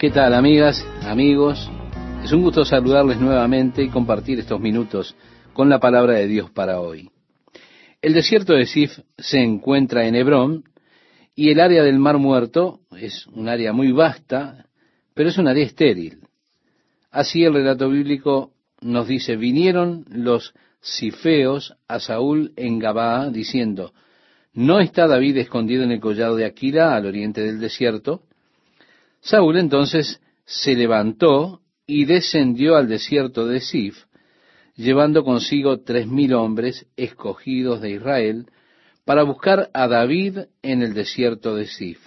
¿Qué tal amigas, amigos? Es un gusto saludarles nuevamente y compartir estos minutos con la palabra de Dios para hoy. El desierto de Sif se encuentra en Hebrón y el área del Mar Muerto es un área muy vasta, pero es un área estéril. Así el relato bíblico nos dice, vinieron los sifeos a Saúl en Gabaa diciendo, ¿no está David escondido en el collado de Aquila al oriente del desierto? Saúl entonces se levantó y descendió al desierto de Sif, llevando consigo tres mil hombres escogidos de Israel para buscar a David en el desierto de Sif.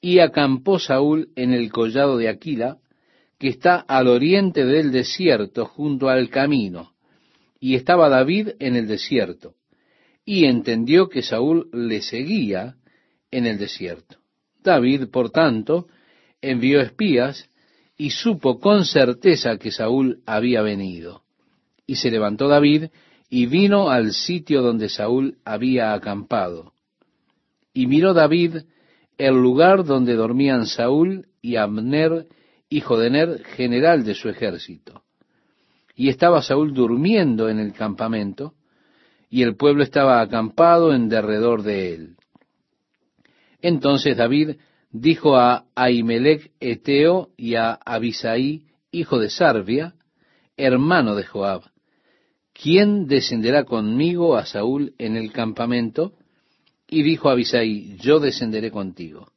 Y acampó Saúl en el collado de Aquila, que está al oriente del desierto junto al camino, y estaba David en el desierto, y entendió que Saúl le seguía en el desierto. David, por tanto, envió espías y supo con certeza que Saúl había venido. Y se levantó David y vino al sitio donde Saúl había acampado. Y miró David el lugar donde dormían Saúl y Abner, hijo de Ner, general de su ejército. Y estaba Saúl durmiendo en el campamento, y el pueblo estaba acampado en derredor de él. Entonces David dijo a Ahimelech Eteo y a Abisaí, hijo de Sarvia, hermano de Joab, ¿quién descenderá conmigo a Saúl en el campamento? Y dijo Abisaí, yo descenderé contigo.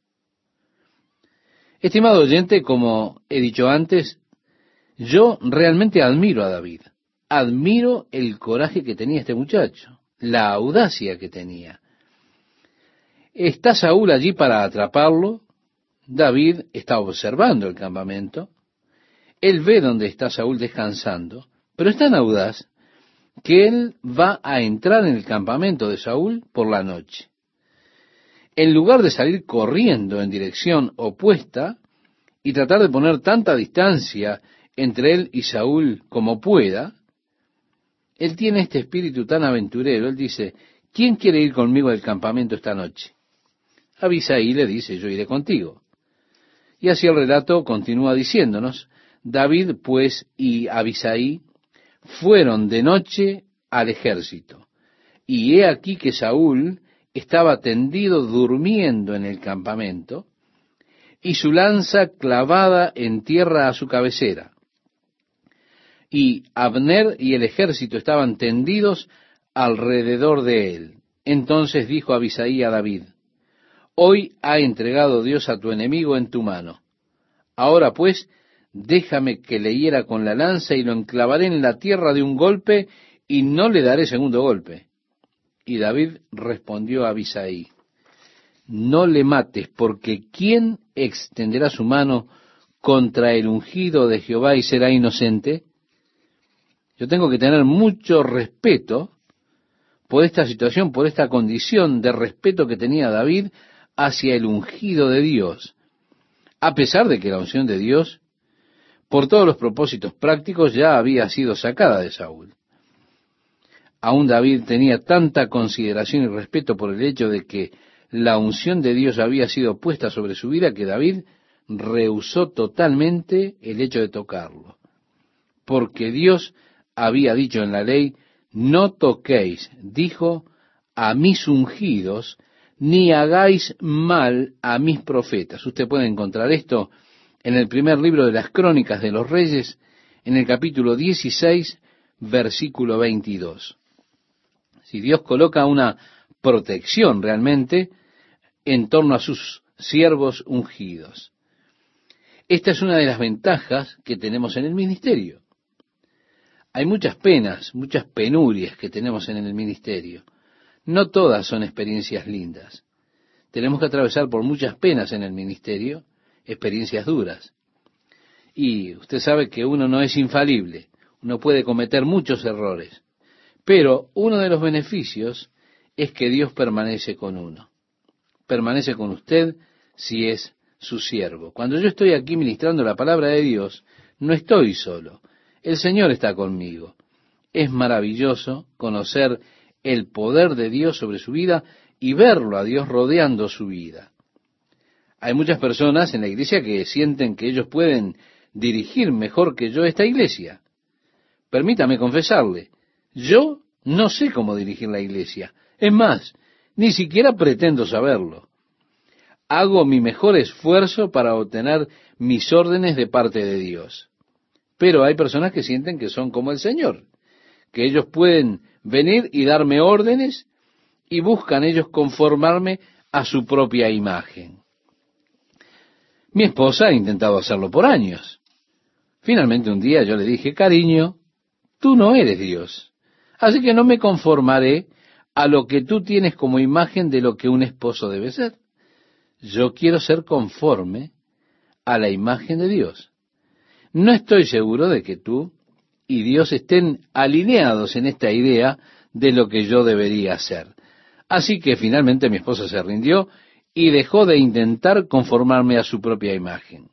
Estimado oyente, como he dicho antes, yo realmente admiro a David. Admiro el coraje que tenía este muchacho, la audacia que tenía. Está Saúl allí para atraparlo. David está observando el campamento. Él ve dónde está Saúl descansando, pero es tan audaz que él va a entrar en el campamento de Saúl por la noche. En lugar de salir corriendo en dirección opuesta y tratar de poner tanta distancia entre él y Saúl como pueda, él tiene este espíritu tan aventurero. Él dice, ¿quién quiere ir conmigo al campamento esta noche? Abisaí le dice, yo iré contigo. Y así el relato continúa diciéndonos, David pues y Abisaí fueron de noche al ejército. Y he aquí que Saúl estaba tendido durmiendo en el campamento, y su lanza clavada en tierra a su cabecera. Y Abner y el ejército estaban tendidos alrededor de él. Entonces dijo Abisaí a David, Hoy ha entregado Dios a tu enemigo en tu mano. Ahora pues, déjame que le hiera con la lanza y lo enclavaré en la tierra de un golpe y no le daré segundo golpe. Y David respondió a Abisaí, no le mates, porque ¿quién extenderá su mano contra el ungido de Jehová y será inocente? Yo tengo que tener mucho respeto por esta situación, por esta condición de respeto que tenía David hacia el ungido de Dios, a pesar de que la unción de Dios, por todos los propósitos prácticos, ya había sido sacada de Saúl. Aún David tenía tanta consideración y respeto por el hecho de que la unción de Dios había sido puesta sobre su vida que David rehusó totalmente el hecho de tocarlo. Porque Dios había dicho en la ley, no toquéis, dijo, a mis ungidos, ni hagáis mal a mis profetas. Usted puede encontrar esto en el primer libro de las crónicas de los reyes, en el capítulo 16, versículo 22. Si Dios coloca una protección realmente en torno a sus siervos ungidos. Esta es una de las ventajas que tenemos en el ministerio. Hay muchas penas, muchas penurias que tenemos en el ministerio. No todas son experiencias lindas. Tenemos que atravesar por muchas penas en el ministerio, experiencias duras. Y usted sabe que uno no es infalible, uno puede cometer muchos errores, pero uno de los beneficios es que Dios permanece con uno. Permanece con usted si es su siervo. Cuando yo estoy aquí ministrando la palabra de Dios, no estoy solo. El Señor está conmigo. Es maravilloso conocer el poder de Dios sobre su vida y verlo a Dios rodeando su vida. Hay muchas personas en la iglesia que sienten que ellos pueden dirigir mejor que yo esta iglesia. Permítame confesarle, yo no sé cómo dirigir la iglesia. Es más, ni siquiera pretendo saberlo. Hago mi mejor esfuerzo para obtener mis órdenes de parte de Dios. Pero hay personas que sienten que son como el Señor, que ellos pueden venir y darme órdenes y buscan ellos conformarme a su propia imagen. Mi esposa ha intentado hacerlo por años. Finalmente un día yo le dije, cariño, tú no eres Dios, así que no me conformaré a lo que tú tienes como imagen de lo que un esposo debe ser. Yo quiero ser conforme a la imagen de Dios. No estoy seguro de que tú y Dios estén alineados en esta idea de lo que yo debería hacer. Así que finalmente mi esposa se rindió y dejó de intentar conformarme a su propia imagen.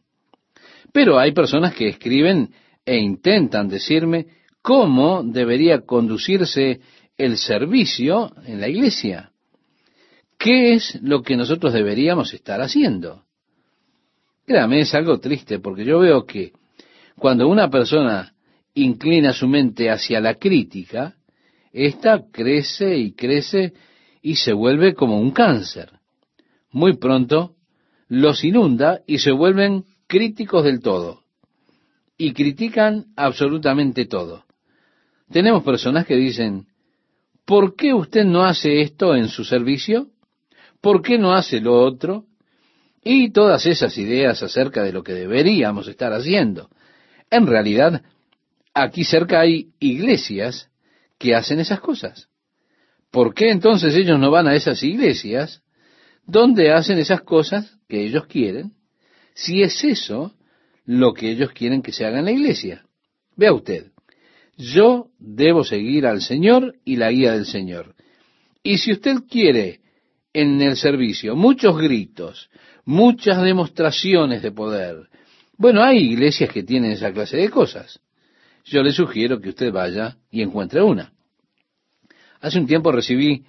Pero hay personas que escriben e intentan decirme cómo debería conducirse el servicio en la iglesia. ¿Qué es lo que nosotros deberíamos estar haciendo? Créame, es algo triste porque yo veo que cuando una persona inclina su mente hacia la crítica, ésta crece y crece y se vuelve como un cáncer. Muy pronto los inunda y se vuelven críticos del todo. Y critican absolutamente todo. Tenemos personas que dicen, ¿por qué usted no hace esto en su servicio? ¿Por qué no hace lo otro? Y todas esas ideas acerca de lo que deberíamos estar haciendo. En realidad, aquí cerca hay iglesias que hacen esas cosas. ¿Por qué entonces ellos no van a esas iglesias donde hacen esas cosas que ellos quieren? Si es eso lo que ellos quieren que se haga en la iglesia. Vea usted, yo debo seguir al Señor y la guía del Señor. Y si usted quiere en el servicio muchos gritos, muchas demostraciones de poder, bueno, hay iglesias que tienen esa clase de cosas. Yo le sugiero que usted vaya y encuentre una. Hace un tiempo recibí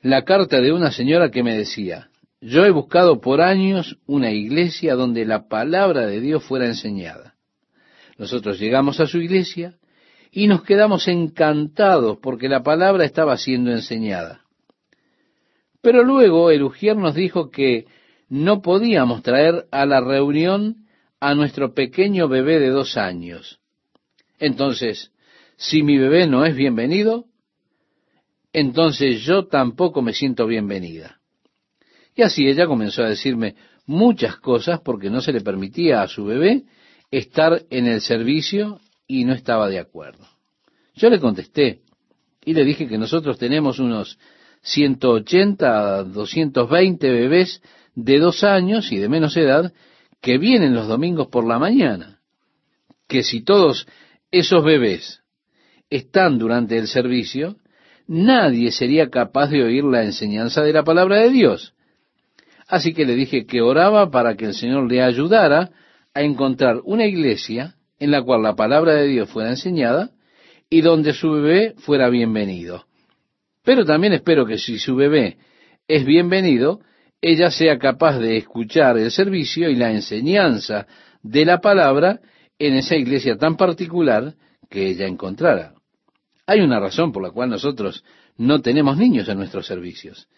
la carta de una señora que me decía, yo he buscado por años una iglesia donde la palabra de Dios fuera enseñada. Nosotros llegamos a su iglesia y nos quedamos encantados porque la palabra estaba siendo enseñada. Pero luego el Ujier nos dijo que no podíamos traer a la reunión a nuestro pequeño bebé de dos años. Entonces, si mi bebé no es bienvenido, entonces yo tampoco me siento bienvenida. Y así ella comenzó a decirme muchas cosas porque no se le permitía a su bebé estar en el servicio y no estaba de acuerdo. Yo le contesté y le dije que nosotros tenemos unos 180 a 220 bebés de dos años y de menos edad que vienen los domingos por la mañana. Que si todos esos bebés están durante el servicio, nadie sería capaz de oír la enseñanza de la palabra de Dios. Así que le dije que oraba para que el Señor le ayudara a encontrar una iglesia en la cual la palabra de Dios fuera enseñada y donde su bebé fuera bienvenido. Pero también espero que si su bebé es bienvenido, ella sea capaz de escuchar el servicio y la enseñanza de la palabra en esa iglesia tan particular que ella encontrara. Hay una razón por la cual nosotros no tenemos niños en nuestros servicios.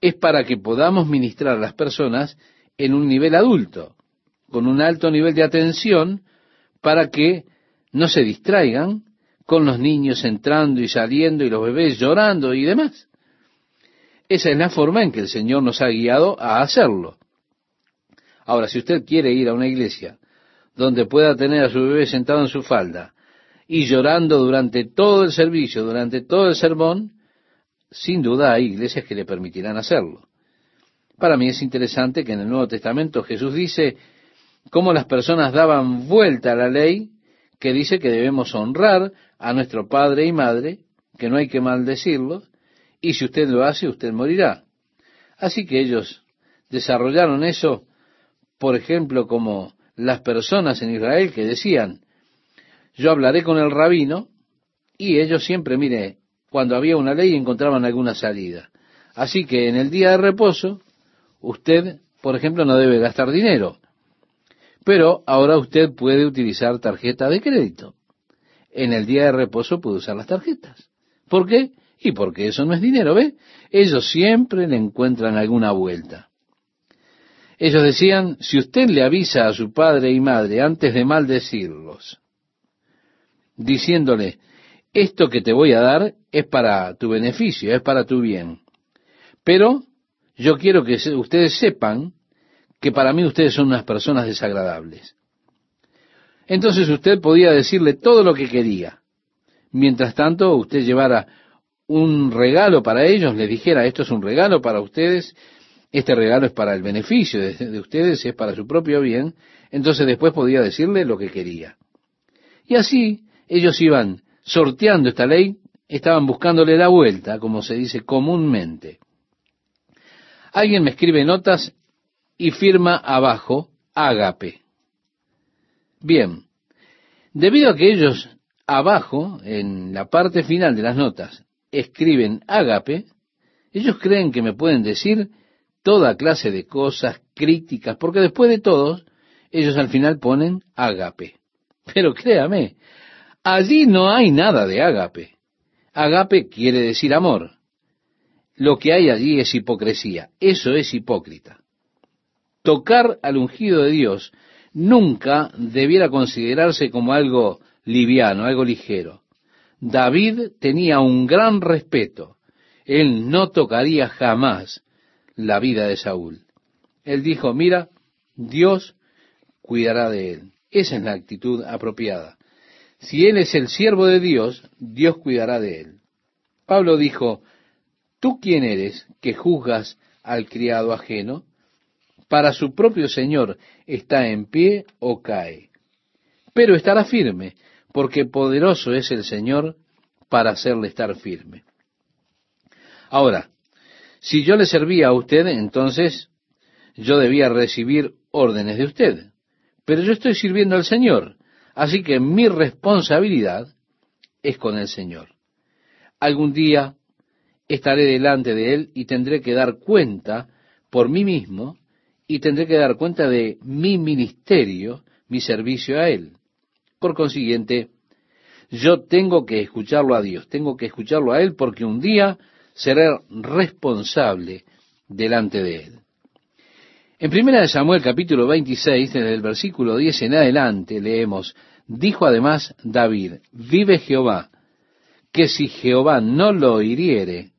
Es para que podamos ministrar a las personas en un nivel adulto, con un alto nivel de atención, para que no se distraigan con los niños entrando y saliendo y los bebés llorando y demás. Esa es la forma en que el Señor nos ha guiado a hacerlo. Ahora, si usted quiere ir a una iglesia donde pueda tener a su bebé sentado en su falda y llorando durante todo el servicio, durante todo el sermón, sin duda hay iglesias que le permitirán hacerlo. Para mí es interesante que en el Nuevo Testamento Jesús dice cómo las personas daban vuelta a la ley que dice que debemos honrar a nuestro padre y madre, que no hay que maldecirlo, y si usted lo hace, usted morirá. Así que ellos desarrollaron eso, por ejemplo, como las personas en Israel que decían, yo hablaré con el rabino, y ellos siempre, mire, cuando había una ley encontraban alguna salida. Así que en el día de reposo, usted por ejemplo, no debe gastar dinero. Pero ahora usted puede utilizar tarjeta de crédito. En el día de reposo puede usar las tarjetas. ¿Por qué? Y porque eso no es dinero, ¿ve? Ellos siempre le encuentran alguna vuelta. Ellos decían, si usted le avisa a su padre y madre antes de maldecirlos, diciéndole, esto que te voy a dar es para tu beneficio, es para tu bien. Pero yo quiero que ustedes sepan que para mí ustedes son unas personas desagradables. Entonces usted podía decirle todo lo que quería. Mientras tanto, usted llevara un regalo para ellos, les dijera, esto es un regalo para ustedes, este regalo es para el beneficio de, de ustedes, es para su propio bien, entonces después podía decirle lo que quería. Y así ellos iban sorteando esta ley, estaban buscándole la vuelta, como se dice comúnmente. Alguien me escribe notas y firma abajo ágape. Bien, debido a que ellos abajo, en la parte final de las notas, escriben ágape, ellos creen que me pueden decir toda clase de cosas críticas, porque después de todo, ellos al final ponen ágape. Pero créame, allí no hay nada de ágape. Ágape quiere decir amor. Lo que hay allí es hipocresía. Eso es hipócrita. Tocar al ungido de Dios nunca debiera considerarse como algo liviano, algo ligero. David tenía un gran respeto. Él no tocaría jamás la vida de Saúl. Él dijo, mira, Dios cuidará de él. Esa es la actitud apropiada. Si él es el siervo de Dios, Dios cuidará de él. Pablo dijo, ¿tú quién eres que juzgas al criado ajeno? Para su propio Señor está en pie o cae. Pero estará firme, porque poderoso es el Señor para hacerle estar firme. Ahora, si yo le servía a usted, entonces yo debía recibir órdenes de usted. Pero yo estoy sirviendo al Señor, así que mi responsabilidad es con el Señor. Algún día estaré delante de Él y tendré que dar cuenta por mí mismo y tendré que dar cuenta de mi ministerio, mi servicio a Él. Por consiguiente, yo tengo que escucharlo a Dios, tengo que escucharlo a Él porque un día seré responsable delante de Él. En primera de Samuel capítulo 26, desde el versículo 10 en adelante, leemos, dijo además David, vive Jehová, que si Jehová no lo hiriere,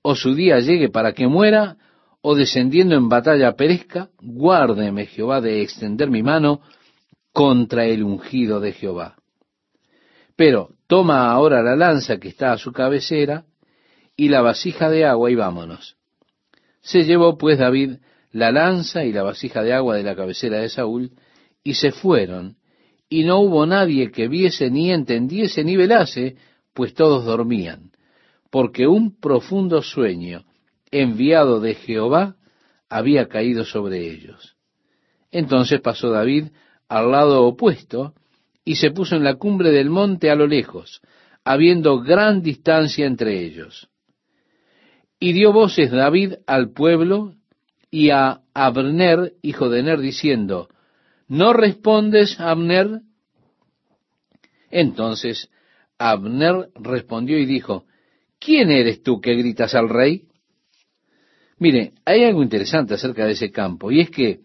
o su día llegue para que muera, o descendiendo en batalla perezca, guárdeme Jehová de extender mi mano contra el ungido de Jehová. Pero toma ahora la lanza que está a su cabecera y la vasija de agua y vámonos. Se llevó pues David la lanza y la vasija de agua de la cabecera de Saúl y se fueron, y no hubo nadie que viese ni entendiese ni velase, pues todos dormían, porque un profundo sueño enviado de Jehová había caído sobre ellos. Entonces pasó David al lado opuesto y se puso en la cumbre del monte a lo lejos, habiendo gran distancia entre ellos. Y dio voces David al pueblo y a Abner, hijo de Ner, diciendo, ¿No respondes, Abner? Entonces Abner respondió y dijo, ¿quién eres tú que gritas al rey? Mire, hay algo interesante acerca de ese campo, y es que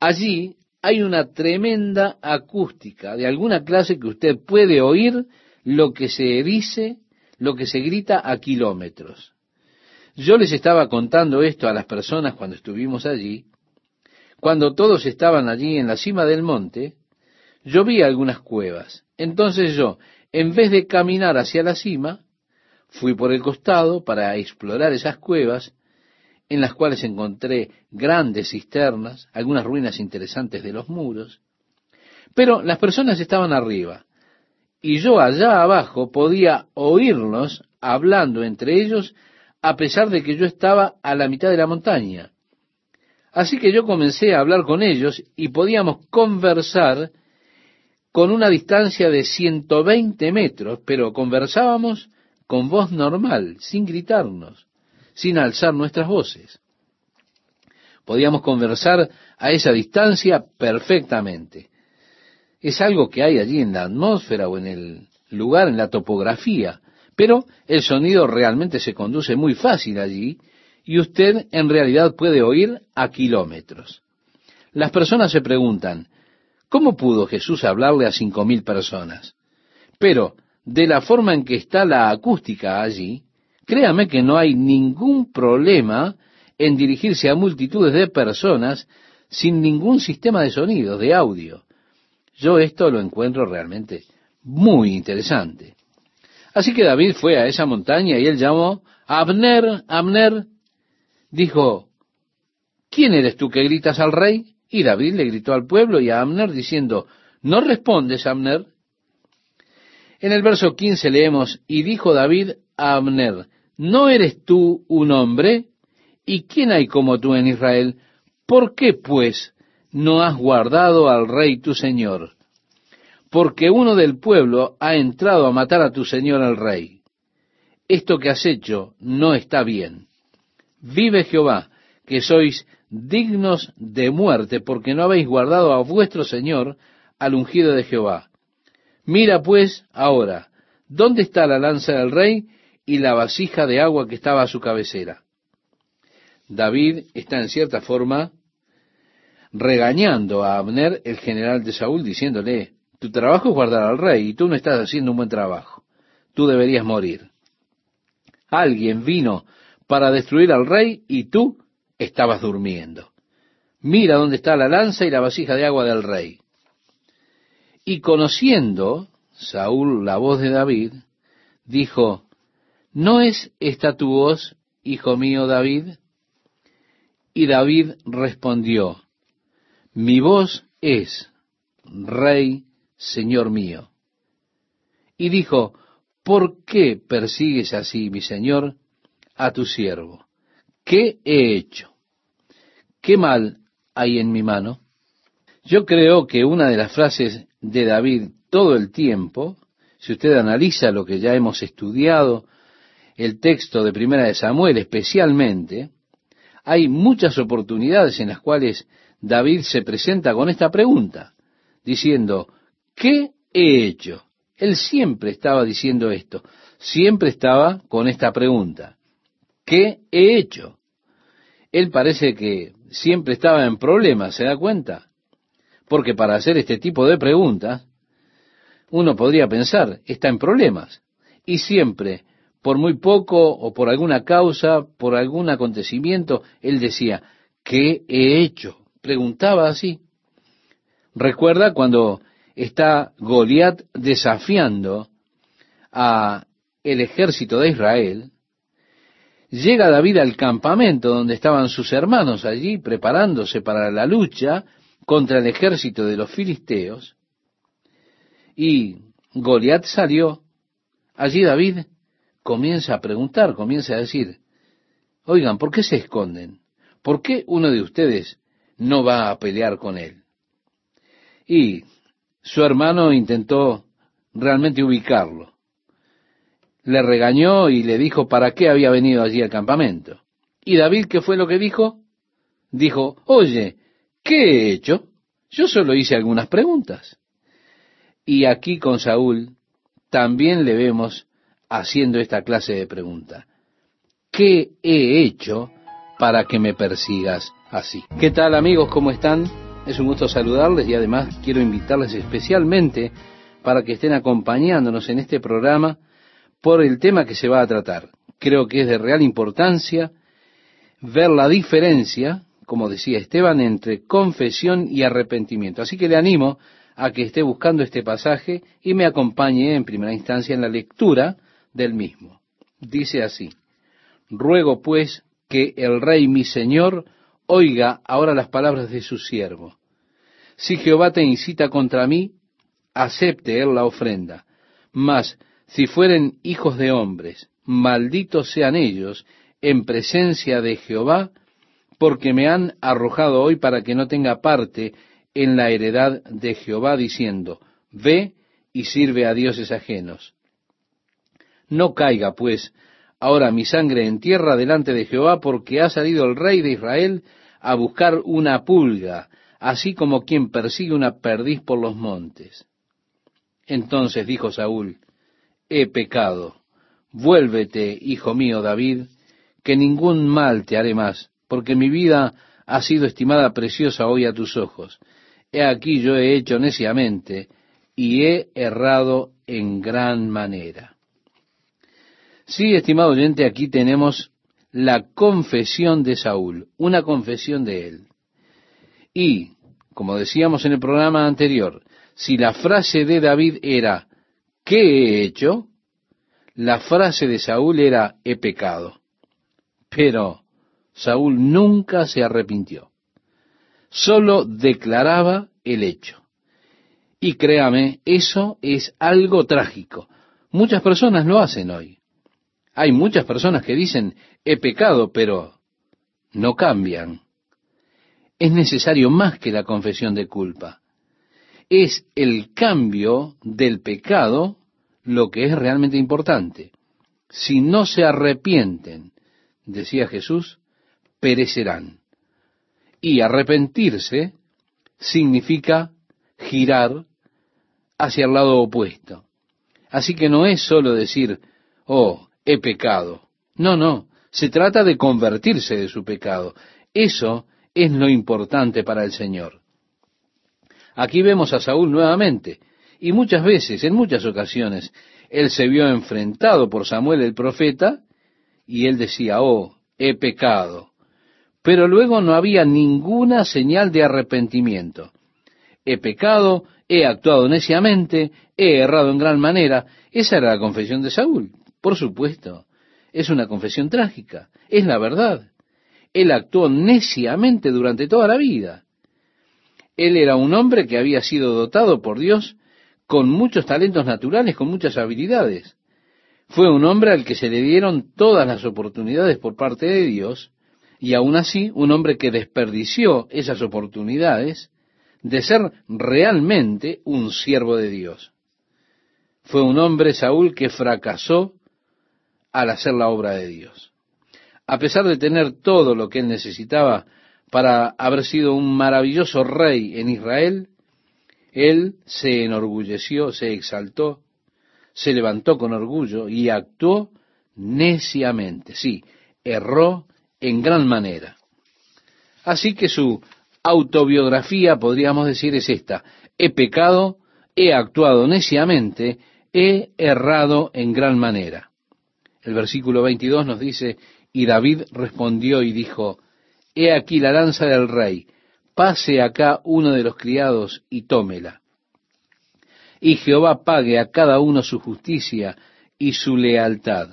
allí hay una tremenda acústica de alguna clase que usted puede oír lo que se dice, lo que se grita a kilómetros. Yo les estaba contando esto a las personas cuando estuvimos allí. Cuando todos estaban allí en la cima del monte, yo vi algunas cuevas. Entonces yo, en vez de caminar hacia la cima, fui por el costado para explorar esas cuevas en las cuales encontré grandes cisternas, algunas ruinas interesantes de los muros, pero las personas estaban arriba, y yo allá abajo podía oírlos hablando entre ellos a pesar de que yo estaba a la mitad de la montaña. Así que yo comencé a hablar con ellos y podíamos conversar con una distancia de 120 metros, pero conversábamos con voz normal, sin gritarnos sin alzar nuestras voces. Podíamos conversar a esa distancia perfectamente. Es algo que hay allí en la atmósfera o en el lugar, en la topografía, pero el sonido realmente se conduce muy fácil allí y usted en realidad puede oír a kilómetros. Las personas se preguntan, ¿cómo pudo Jesús hablarle a cinco mil personas? Pero, de la forma en que está la acústica allí, créame que no hay ningún problema en dirigirse a multitudes de personas sin ningún sistema de sonido, de audio. Yo esto lo encuentro realmente muy interesante. Así que David fue a esa montaña y él llamó Abner, Abner, dijo, ¿quién eres tú que gritas al rey? Y David le gritó al pueblo y a Abner diciendo, ¿no respondes, Abner? En el verso 15 leemos, y dijo David a Abner, ¿no eres tú un hombre? ¿Y quién hay como tú en Israel? ¿Por qué, pues, no has guardado al rey tu señor? Porque uno del pueblo ha entrado a matar a tu señor el rey. Esto que has hecho no está bien. Vive Jehová, que sois dignos de muerte, porque no habéis guardado a vuestro Señor, al ungido de Jehová. Mira pues ahora, ¿dónde está la lanza del rey y la vasija de agua que estaba a su cabecera? David está en cierta forma regañando a Abner, el general de Saúl, diciéndole, tu trabajo es guardar al rey y tú no estás haciendo un buen trabajo. Tú deberías morir. Alguien vino para destruir al rey y tú estabas durmiendo. Mira dónde está la lanza y la vasija de agua del rey. Y conociendo Saúl la voz de David, dijo, ¿no es esta tu voz, hijo mío David? Y David respondió, mi voz es, Rey, Señor mío. Y dijo, ¿por qué persigues así, mi Señor, a tu siervo? ¿Qué he hecho? ¿Qué mal hay en mi mano? Yo creo que una de las frases de David todo el tiempo, si usted analiza lo que ya hemos estudiado, el texto de Primera de Samuel especialmente, hay muchas oportunidades en las cuales David se presenta con esta pregunta, diciendo, ¿qué he hecho? Él siempre estaba diciendo esto, siempre estaba con esta pregunta. ¿Qué he hecho? Él parece que siempre estaba en problemas, ¿se da cuenta? Porque para hacer este tipo de preguntas, uno podría pensar, está en problemas. Y siempre, por muy poco o por alguna causa, por algún acontecimiento, él decía, ¿qué he hecho? Preguntaba así. Recuerda cuando está Goliat desafiando a el ejército de Israel, llega David al campamento donde estaban sus hermanos allí preparándose para la lucha contra el ejército de los filisteos, y Goliat salió. Allí David comienza a preguntar, comienza a decir, oigan, ¿por qué se esconden? ¿Por qué uno de ustedes no va a pelear con él? Y su hermano intentó realmente ubicarlo le regañó y le dijo para qué había venido allí al campamento. ¿Y David qué fue lo que dijo? Dijo, oye, ¿qué he hecho? Yo solo hice algunas preguntas. Y aquí con Saúl también le vemos haciendo esta clase de pregunta. ¿Qué he hecho para que me persigas así? ¿Qué tal amigos? ¿Cómo están? Es un gusto saludarles y además quiero invitarles especialmente para que estén acompañándonos en este programa por el tema que se va a tratar. Creo que es de real importancia ver la diferencia, como decía Esteban, entre confesión y arrepentimiento. Así que le animo a que esté buscando este pasaje y me acompañe en primera instancia en la lectura del mismo. Dice así, ruego pues que el rey mi señor oiga ahora las palabras de su siervo. Si Jehová te incita contra mí, acepte él la ofrenda. Mas si fueren hijos de hombres, malditos sean ellos en presencia de Jehová, porque me han arrojado hoy para que no tenga parte en la heredad de Jehová, diciendo, ve y sirve a dioses ajenos. No caiga, pues, ahora mi sangre en tierra delante de Jehová, porque ha salido el rey de Israel a buscar una pulga, así como quien persigue una perdiz por los montes. Entonces dijo Saúl, he pecado, vuélvete, hijo mío David, que ningún mal te haré más, porque mi vida ha sido estimada preciosa hoy a tus ojos. He aquí yo he hecho neciamente y he errado en gran manera. Sí, estimado oyente, aquí tenemos la confesión de Saúl, una confesión de él. Y, como decíamos en el programa anterior, si la frase de David era, ¿qué he hecho? La frase de Saúl era, he pecado. Pero Saúl nunca se arrepintió. Solo declaraba el hecho. Y créame, eso es algo trágico. Muchas personas lo hacen hoy. Hay muchas personas que dicen, he pecado, pero no cambian. Es necesario más que la confesión de culpa. Es el cambio del pecado lo que es realmente importante. Si no se arrepienten, decía Jesús, perecerán. Y arrepentirse significa girar hacia el lado opuesto. Así que no es solo decir, oh, he pecado. No, no, se trata de convertirse de su pecado. Eso es lo importante para el Señor. Aquí vemos a Saúl nuevamente, y muchas veces, en muchas ocasiones, él se vio enfrentado por Samuel el profeta, y él decía, oh, he pecado pero luego no había ninguna señal de arrepentimiento. He pecado, he actuado neciamente, he errado en gran manera. Esa era la confesión de Saúl, por supuesto. Es una confesión trágica, es la verdad. Él actuó neciamente durante toda la vida. Él era un hombre que había sido dotado por Dios con muchos talentos naturales, con muchas habilidades. Fue un hombre al que se le dieron todas las oportunidades por parte de Dios, y aún así, un hombre que desperdició esas oportunidades de ser realmente un siervo de Dios. Fue un hombre, Saúl, que fracasó al hacer la obra de Dios. A pesar de tener todo lo que él necesitaba para haber sido un maravilloso rey en Israel, él se enorgulleció, se exaltó, se levantó con orgullo y actuó neciamente. Sí, erró en gran manera. Así que su autobiografía, podríamos decir, es esta. He pecado, he actuado neciamente, he errado en gran manera. El versículo 22 nos dice, y David respondió y dijo, He aquí la lanza del rey, pase acá uno de los criados y tómela. Y Jehová pague a cada uno su justicia y su lealtad,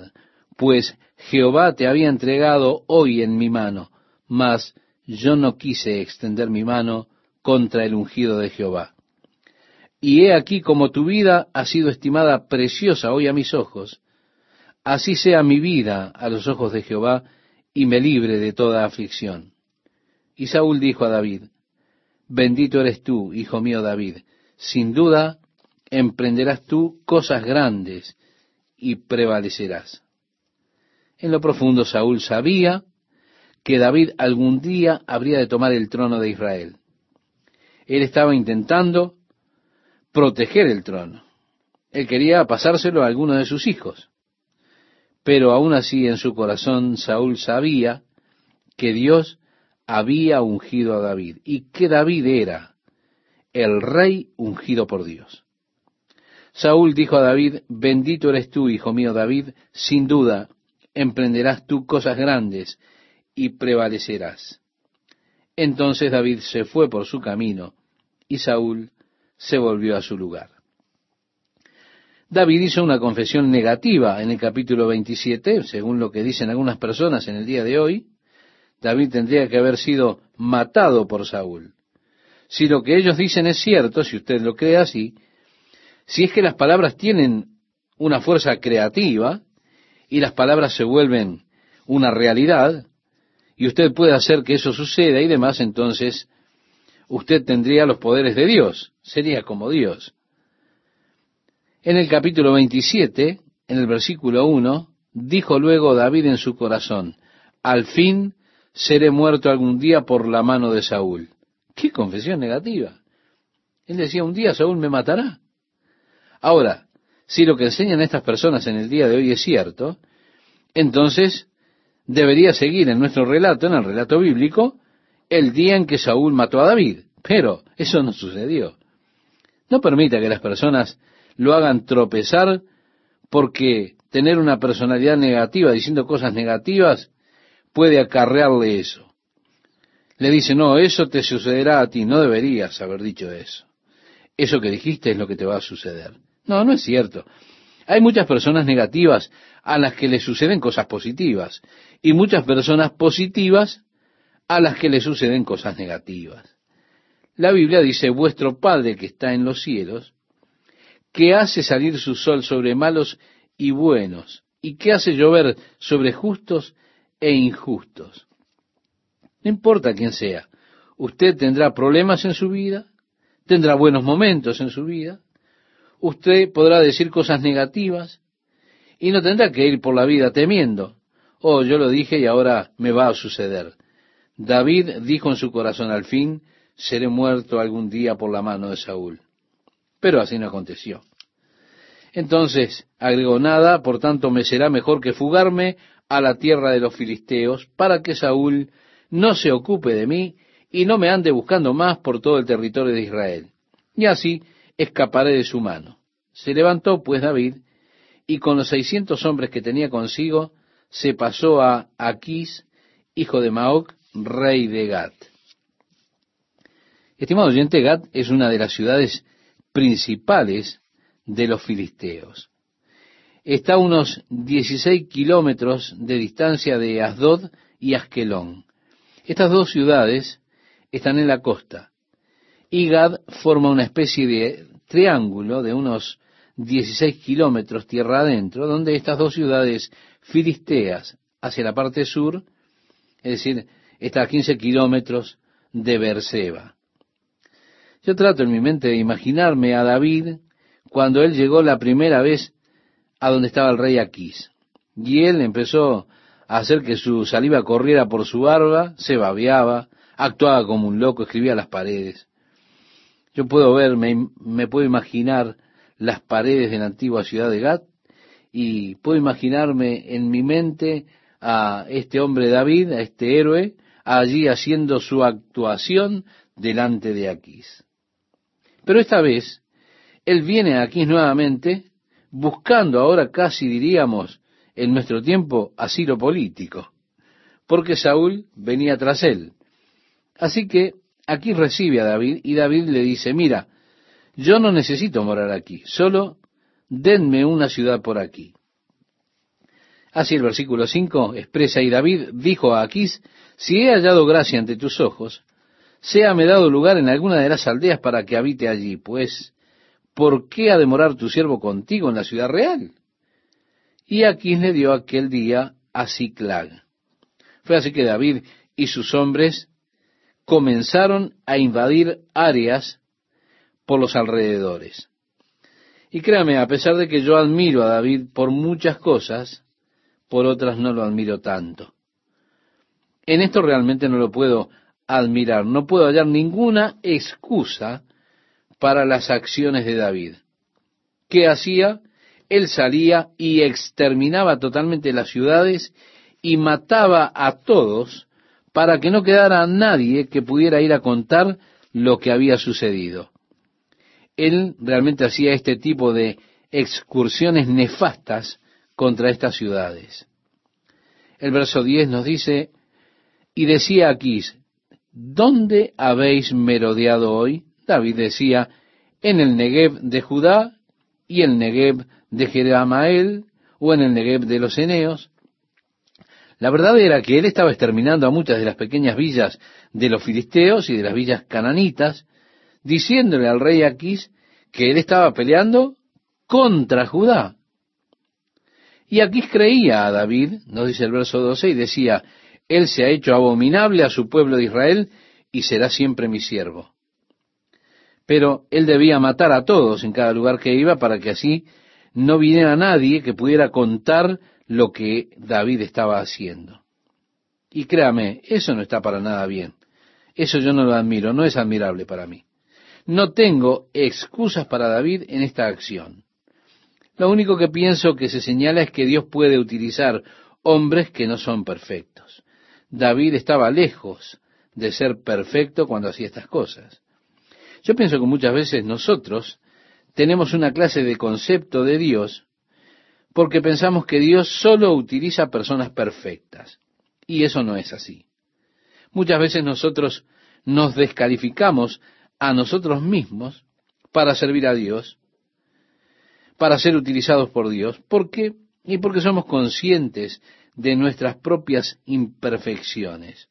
pues Jehová te había entregado hoy en mi mano, mas yo no quise extender mi mano contra el ungido de Jehová. Y he aquí como tu vida ha sido estimada preciosa hoy a mis ojos, así sea mi vida a los ojos de Jehová, y me libre de toda aflicción. Y Saúl dijo a David, Bendito eres tú, hijo mío David, sin duda emprenderás tú cosas grandes y prevalecerás. En lo profundo Saúl sabía que David algún día habría de tomar el trono de Israel. Él estaba intentando proteger el trono. Él quería pasárselo a alguno de sus hijos. Pero aún así en su corazón Saúl sabía que Dios había ungido a David y que David era el rey ungido por Dios. Saúl dijo a David, bendito eres tú, hijo mío David, sin duda emprenderás tú cosas grandes y prevalecerás. Entonces David se fue por su camino y Saúl se volvió a su lugar. David hizo una confesión negativa en el capítulo 27, según lo que dicen algunas personas en el día de hoy. David tendría que haber sido matado por Saúl. Si lo que ellos dicen es cierto, si usted lo cree así, si es que las palabras tienen una fuerza creativa, y las palabras se vuelven una realidad, y usted puede hacer que eso suceda y demás, entonces usted tendría los poderes de Dios, sería como Dios. En el capítulo 27, en el versículo 1, dijo luego David en su corazón, al fin seré muerto algún día por la mano de Saúl. Qué confesión negativa. Él decía, un día Saúl me matará. Ahora, si lo que enseñan estas personas en el día de hoy es cierto, entonces debería seguir en nuestro relato, en el relato bíblico, el día en que Saúl mató a David. Pero eso no sucedió. No permita que las personas lo hagan tropezar porque tener una personalidad negativa diciendo cosas negativas puede acarrearle eso. Le dice, no, eso te sucederá a ti, no deberías haber dicho eso. Eso que dijiste es lo que te va a suceder. No, no es cierto. Hay muchas personas negativas a las que le suceden cosas positivas y muchas personas positivas a las que le suceden cosas negativas. La Biblia dice, vuestro Padre que está en los cielos, que hace salir su sol sobre malos y buenos, y que hace llover sobre justos e injustos. No importa quién sea, usted tendrá problemas en su vida, tendrá buenos momentos en su vida, usted podrá decir cosas negativas y no tendrá que ir por la vida temiendo, oh, yo lo dije y ahora me va a suceder. David dijo en su corazón al fin, seré muerto algún día por la mano de Saúl. Pero así no aconteció. Entonces agregó nada, por tanto me será mejor que fugarme a la tierra de los filisteos, para que Saúl no se ocupe de mí y no me ande buscando más por todo el territorio de Israel. Y así escaparé de su mano. Se levantó pues David, y con los seiscientos hombres que tenía consigo, se pasó a Aquís, hijo de Maoc, rey de Gat. Estimado oyente, Gat es una de las ciudades principales de los filisteos. Está a unos 16 kilómetros de distancia de Asdod y Askelón. Estas dos ciudades están en la costa. Y Gad forma una especie de triángulo de unos 16 kilómetros tierra adentro, donde estas dos ciudades filisteas hacia la parte sur, es decir, está a 15 kilómetros de Berseba. Yo trato en mi mente de imaginarme a David cuando él llegó la primera vez a donde estaba el rey Aquís. Y él empezó a hacer que su saliva corriera por su barba, se babeaba, actuaba como un loco, escribía las paredes. Yo puedo ver, me, puedo imaginar las paredes de la antigua ciudad de Gat y puedo imaginarme en mi mente a este hombre David, a este héroe, allí haciendo su actuación delante de Aquís. Pero esta vez, él viene a Aquís nuevamente, buscando ahora casi diríamos en nuestro tiempo asilo político, porque Saúl venía tras él. Así que aquí recibe a David y David le dice, mira, yo no necesito morar aquí, solo denme una ciudad por aquí. Así el versículo 5 expresa, y David dijo a Aquís, si he hallado gracia ante tus ojos, séame dado lugar en alguna de las aldeas para que habite allí, pues, ¿por qué ha de morar tu siervo contigo en la ciudad real? Y Aquís le dio aquel día a Ciclag. Fue así que David y sus hombres comenzaron a invadir áreas por los alrededores. Y créame, a pesar de que yo admiro a David por muchas cosas, por otras no lo admiro tanto. En esto realmente no lo puedo no puedo hallar ninguna excusa para las acciones de David. ¿Qué hacía? Él salía y exterminaba totalmente las ciudades y mataba a todos para que no quedara nadie que pudiera ir a contar lo que había sucedido. Él realmente hacía este tipo de excursiones nefastas contra estas ciudades. El verso 10 nos dice, y decía aquí, ¿dónde habéis merodeado hoy? David decía, en el Negev de Judá y el Negev de Jeramael o en el Negev de los Eneos. La verdad era que él estaba exterminando a muchas de las pequeñas villas de los filisteos y de las villas cananitas, diciéndole al rey Aquís que él estaba peleando contra Judá. Y Aquís creía a David, nos dice el verso 12, y decía, él se ha hecho abominable a su pueblo de Israel y será siempre mi siervo. Pero él debía matar a todos en cada lugar que iba para que así no viniera nadie que pudiera contar lo que David estaba haciendo. Y créame, eso no está para nada bien. Eso yo no lo admiro, no es admirable para mí. No tengo excusas para David en esta acción. Lo único que pienso que se señala es que Dios puede utilizar hombres que no son perfectos. David estaba lejos de ser perfecto cuando hacía estas cosas. Yo pienso que muchas veces nosotros tenemos una clase de concepto de Dios porque pensamos que Dios solo utiliza personas perfectas. Y eso no es así. Muchas veces nosotros nos descalificamos a nosotros mismos para servir a Dios, para ser utilizados por Dios. ¿Por qué? Y porque somos conscientes de nuestras propias imperfecciones.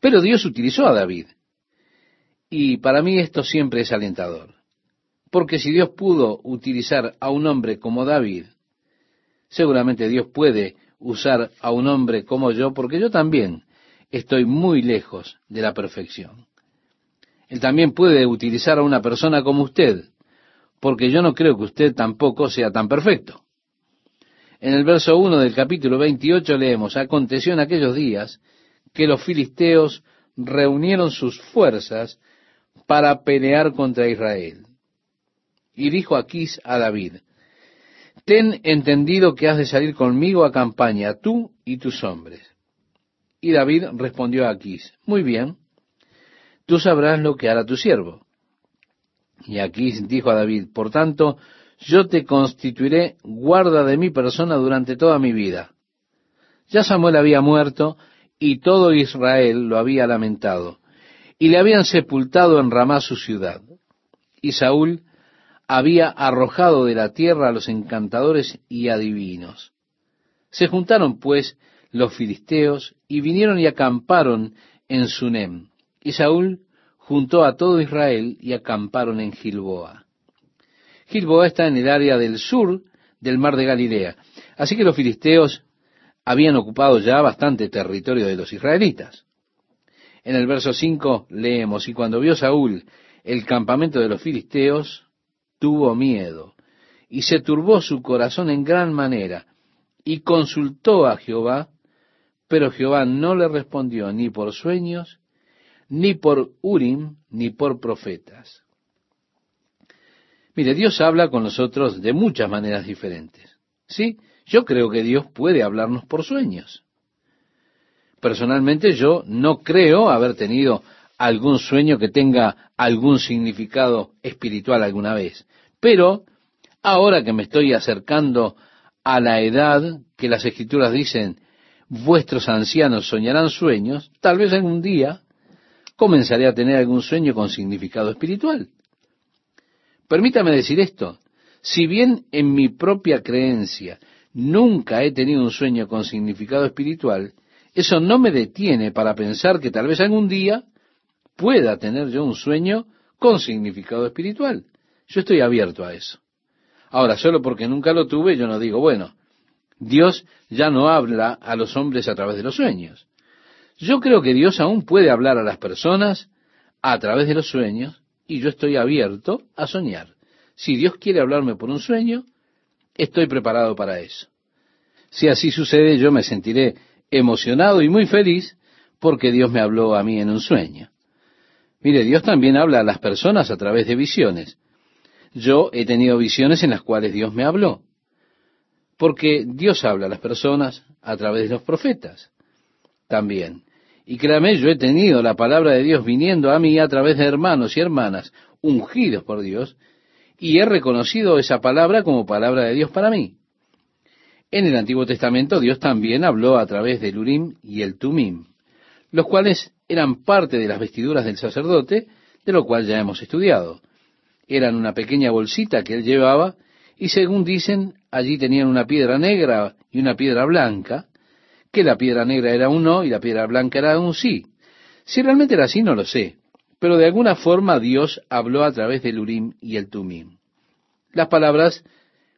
Pero Dios utilizó a David. Y para mí esto siempre es alentador. Porque si Dios pudo utilizar a un hombre como David, seguramente Dios puede usar a un hombre como yo, porque yo también estoy muy lejos de la perfección. Él también puede utilizar a una persona como usted, porque yo no creo que usted tampoco sea tan perfecto. En el verso 1 del capítulo 28 leemos, aconteció en aquellos días que los filisteos reunieron sus fuerzas para pelear contra Israel. Y dijo Aquís a David, ten entendido que has de salir conmigo a campaña, tú y tus hombres. Y David respondió a Aquís, muy bien, tú sabrás lo que hará tu siervo. Y Aquís dijo a David, por tanto, yo te constituiré guarda de mi persona durante toda mi vida. Ya Samuel había muerto y todo Israel lo había lamentado, y le habían sepultado en Ramá su ciudad. Y Saúl había arrojado de la tierra a los encantadores y adivinos. Se juntaron pues los filisteos y vinieron y acamparon en Sunem. Y Saúl juntó a todo Israel y acamparon en Gilboa. Gilboa está en el área del sur del mar de Galilea. Así que los filisteos habían ocupado ya bastante territorio de los israelitas. En el verso 5 leemos, y cuando vio Saúl el campamento de los filisteos, tuvo miedo, y se turbó su corazón en gran manera, y consultó a Jehová, pero Jehová no le respondió ni por sueños, ni por Urim, ni por profetas. Mire, Dios habla con nosotros de muchas maneras diferentes. ¿Sí? Yo creo que Dios puede hablarnos por sueños. Personalmente yo no creo haber tenido algún sueño que tenga algún significado espiritual alguna vez. Pero ahora que me estoy acercando a la edad que las escrituras dicen, vuestros ancianos soñarán sueños, tal vez algún día comenzaré a tener algún sueño con significado espiritual. Permítame decir esto, si bien en mi propia creencia nunca he tenido un sueño con significado espiritual, eso no me detiene para pensar que tal vez algún día pueda tener yo un sueño con significado espiritual. Yo estoy abierto a eso. Ahora, solo porque nunca lo tuve, yo no digo, bueno, Dios ya no habla a los hombres a través de los sueños. Yo creo que Dios aún puede hablar a las personas a través de los sueños y yo estoy abierto a soñar. Si Dios quiere hablarme por un sueño, estoy preparado para eso. Si así sucede, yo me sentiré emocionado y muy feliz porque Dios me habló a mí en un sueño. Mire, Dios también habla a las personas a través de visiones. Yo he tenido visiones en las cuales Dios me habló. Porque Dios habla a las personas a través de los profetas también. Y créame, yo he tenido la palabra de Dios viniendo a mí a través de hermanos y hermanas ungidos por Dios, y he reconocido esa palabra como palabra de Dios para mí. En el Antiguo Testamento Dios también habló a través del Urim y el Tumim, los cuales eran parte de las vestiduras del sacerdote, de lo cual ya hemos estudiado. Eran una pequeña bolsita que él llevaba, y según dicen, allí tenían una piedra negra y una piedra blanca, que la piedra negra era un no y la piedra blanca era un sí. Si realmente era así, no lo sé. Pero de alguna forma Dios habló a través del Urim y el Tumim. Las palabras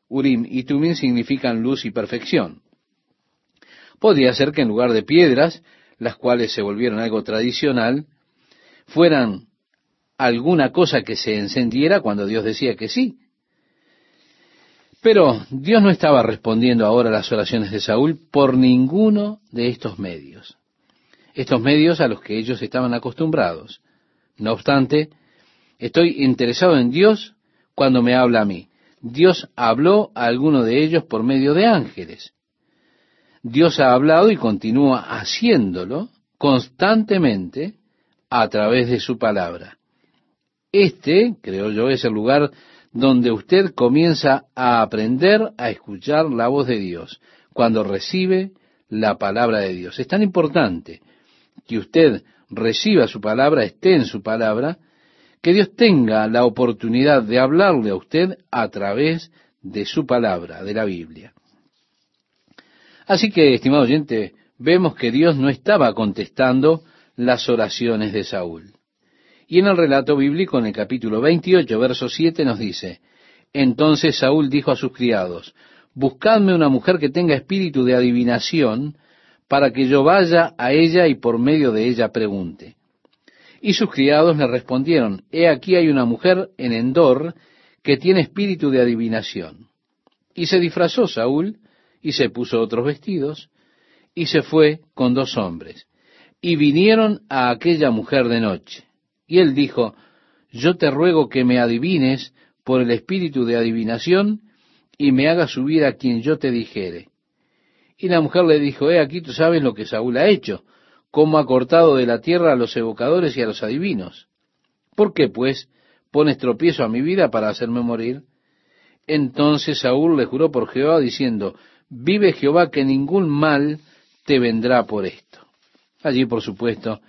Urim y Tumim significan luz y perfección. Podría ser que en lugar de piedras, las cuales se volvieron algo tradicional, fueran alguna cosa que se encendiera cuando Dios decía que sí. Pero Dios no estaba respondiendo ahora a las oraciones de Saúl por ninguno de estos medios. Estos medios a los que ellos estaban acostumbrados. No obstante, estoy interesado en Dios cuando me habla a mí. Dios habló a alguno de ellos por medio de ángeles. Dios ha hablado y continúa haciéndolo constantemente a través de su palabra. Este, creo yo, es el lugar donde usted comienza a aprender a escuchar la voz de Dios, cuando recibe la palabra de Dios. Es tan importante que usted reciba su palabra, esté en su palabra, que Dios tenga la oportunidad de hablarle a usted a través de su palabra, de la Biblia. Así que, estimado oyente, vemos que Dios no estaba contestando las oraciones de Saúl. Y en el relato bíblico, en el capítulo 28, verso 7, nos dice, Entonces Saúl dijo a sus criados, Buscadme una mujer que tenga espíritu de adivinación, para que yo vaya a ella y por medio de ella pregunte. Y sus criados le respondieron, He aquí hay una mujer en Endor que tiene espíritu de adivinación. Y se disfrazó Saúl, y se puso otros vestidos, y se fue con dos hombres. Y vinieron a aquella mujer de noche. Y él dijo, Yo te ruego que me adivines por el espíritu de adivinación, y me hagas subir a quien yo te dijere. Y la mujer le dijo, He aquí tú sabes lo que Saúl ha hecho, cómo ha cortado de la tierra a los evocadores y a los adivinos. ¿Por qué, pues, pones tropiezo a mi vida para hacerme morir? Entonces Saúl le juró por Jehová, diciendo, Vive Jehová que ningún mal te vendrá por esto. Allí, por supuesto,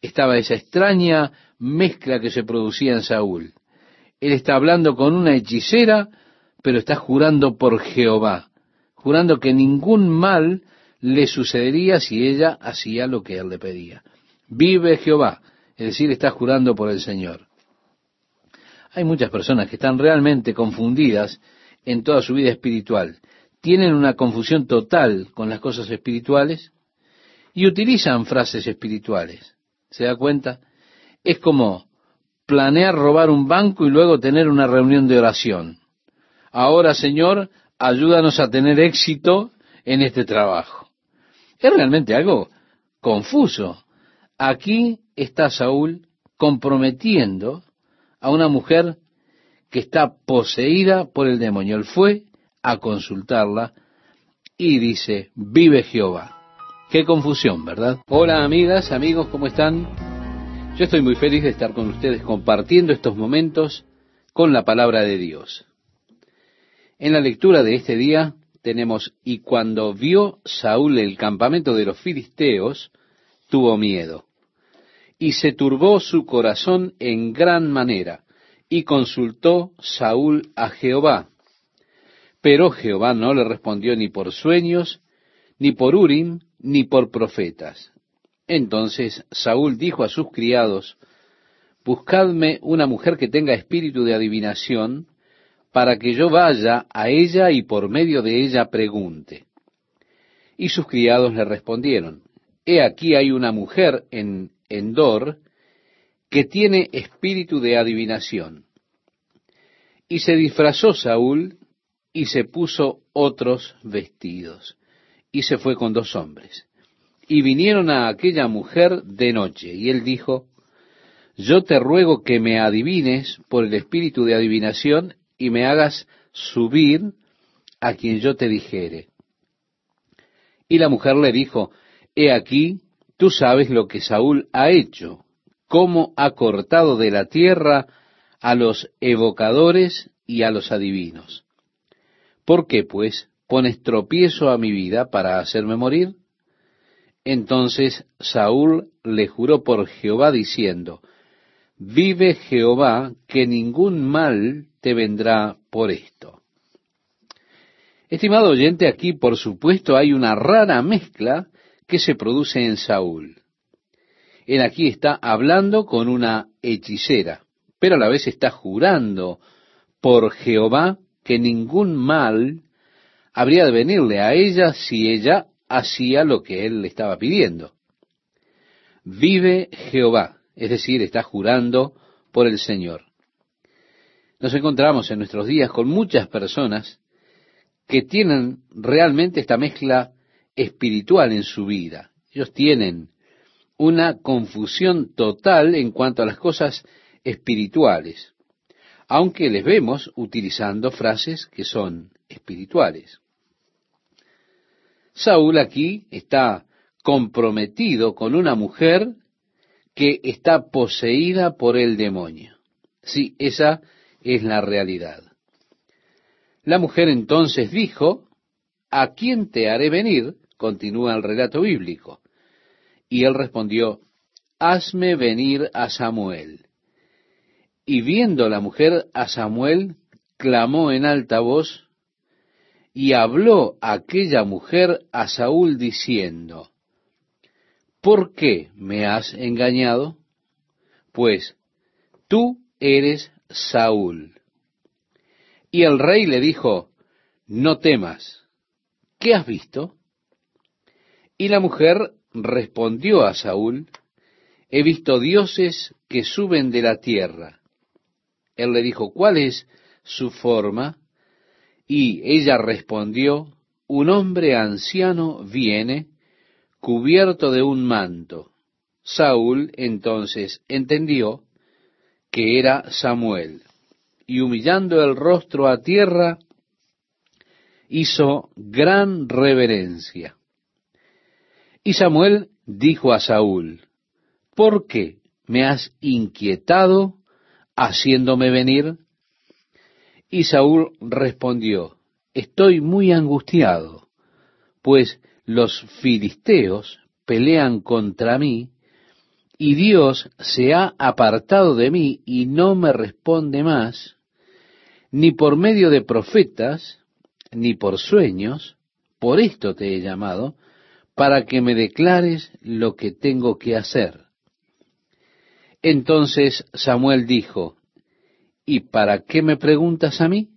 estaba esa extraña mezcla que se producía en Saúl. Él está hablando con una hechicera, pero está jurando por Jehová, jurando que ningún mal le sucedería si ella hacía lo que él le pedía. Vive Jehová, es decir, está jurando por el Señor. Hay muchas personas que están realmente confundidas en toda su vida espiritual. Tienen una confusión total con las cosas espirituales y utilizan frases espirituales. ¿Se da cuenta? Es como planear robar un banco y luego tener una reunión de oración. Ahora, Señor, ayúdanos a tener éxito en este trabajo. Es realmente algo confuso. Aquí está Saúl comprometiendo a una mujer que está poseída por el demonio. Él fue a consultarla y dice, vive Jehová. Qué confusión, ¿verdad? Hola amigas, amigos, ¿cómo están? Yo estoy muy feliz de estar con ustedes compartiendo estos momentos con la palabra de Dios. En la lectura de este día tenemos, y cuando vio Saúl el campamento de los filisteos, tuvo miedo. Y se turbó su corazón en gran manera, y consultó Saúl a Jehová. Pero Jehová no le respondió ni por sueños, ni por Urim, ni por profetas. Entonces Saúl dijo a sus criados, Buscadme una mujer que tenga espíritu de adivinación, para que yo vaya a ella y por medio de ella pregunte. Y sus criados le respondieron, He aquí hay una mujer en Endor que tiene espíritu de adivinación. Y se disfrazó Saúl y se puso otros vestidos, y se fue con dos hombres. Y vinieron a aquella mujer de noche, y él dijo, Yo te ruego que me adivines por el espíritu de adivinación y me hagas subir a quien yo te dijere. Y la mujer le dijo, He aquí, tú sabes lo que Saúl ha hecho, cómo ha cortado de la tierra a los evocadores y a los adivinos. ¿Por qué, pues, pones tropiezo a mi vida para hacerme morir? Entonces Saúl le juró por Jehová diciendo, Vive Jehová que ningún mal te vendrá por esto. Estimado oyente, aquí por supuesto hay una rara mezcla que se produce en Saúl. Él aquí está hablando con una hechicera, pero a la vez está jurando por Jehová que ningún mal habría de venirle a ella si ella hacía lo que él le estaba pidiendo. Vive Jehová, es decir, está jurando por el Señor. Nos encontramos en nuestros días con muchas personas que tienen realmente esta mezcla espiritual en su vida. Ellos tienen una confusión total en cuanto a las cosas espirituales, aunque les vemos utilizando frases que son espirituales. Saúl aquí está comprometido con una mujer que está poseída por el demonio. Sí, esa es la realidad. La mujer entonces dijo, ¿a quién te haré venir? Continúa el relato bíblico. Y él respondió, hazme venir a Samuel. Y viendo la mujer a Samuel, clamó en alta voz, y habló aquella mujer a Saúl diciendo, ¿por qué me has engañado? Pues tú eres Saúl. Y el rey le dijo, no temas, ¿qué has visto? Y la mujer respondió a Saúl, he visto dioses que suben de la tierra. Él le dijo, ¿cuál es su forma? Y ella respondió, un hombre anciano viene cubierto de un manto. Saúl entonces entendió que era Samuel, y humillando el rostro a tierra, hizo gran reverencia. Y Samuel dijo a Saúl, ¿por qué me has inquietado haciéndome venir? Y Saúl respondió, estoy muy angustiado, pues los filisteos pelean contra mí, y Dios se ha apartado de mí y no me responde más, ni por medio de profetas, ni por sueños, por esto te he llamado, para que me declares lo que tengo que hacer. Entonces Samuel dijo, ¿Y para qué me preguntas a mí?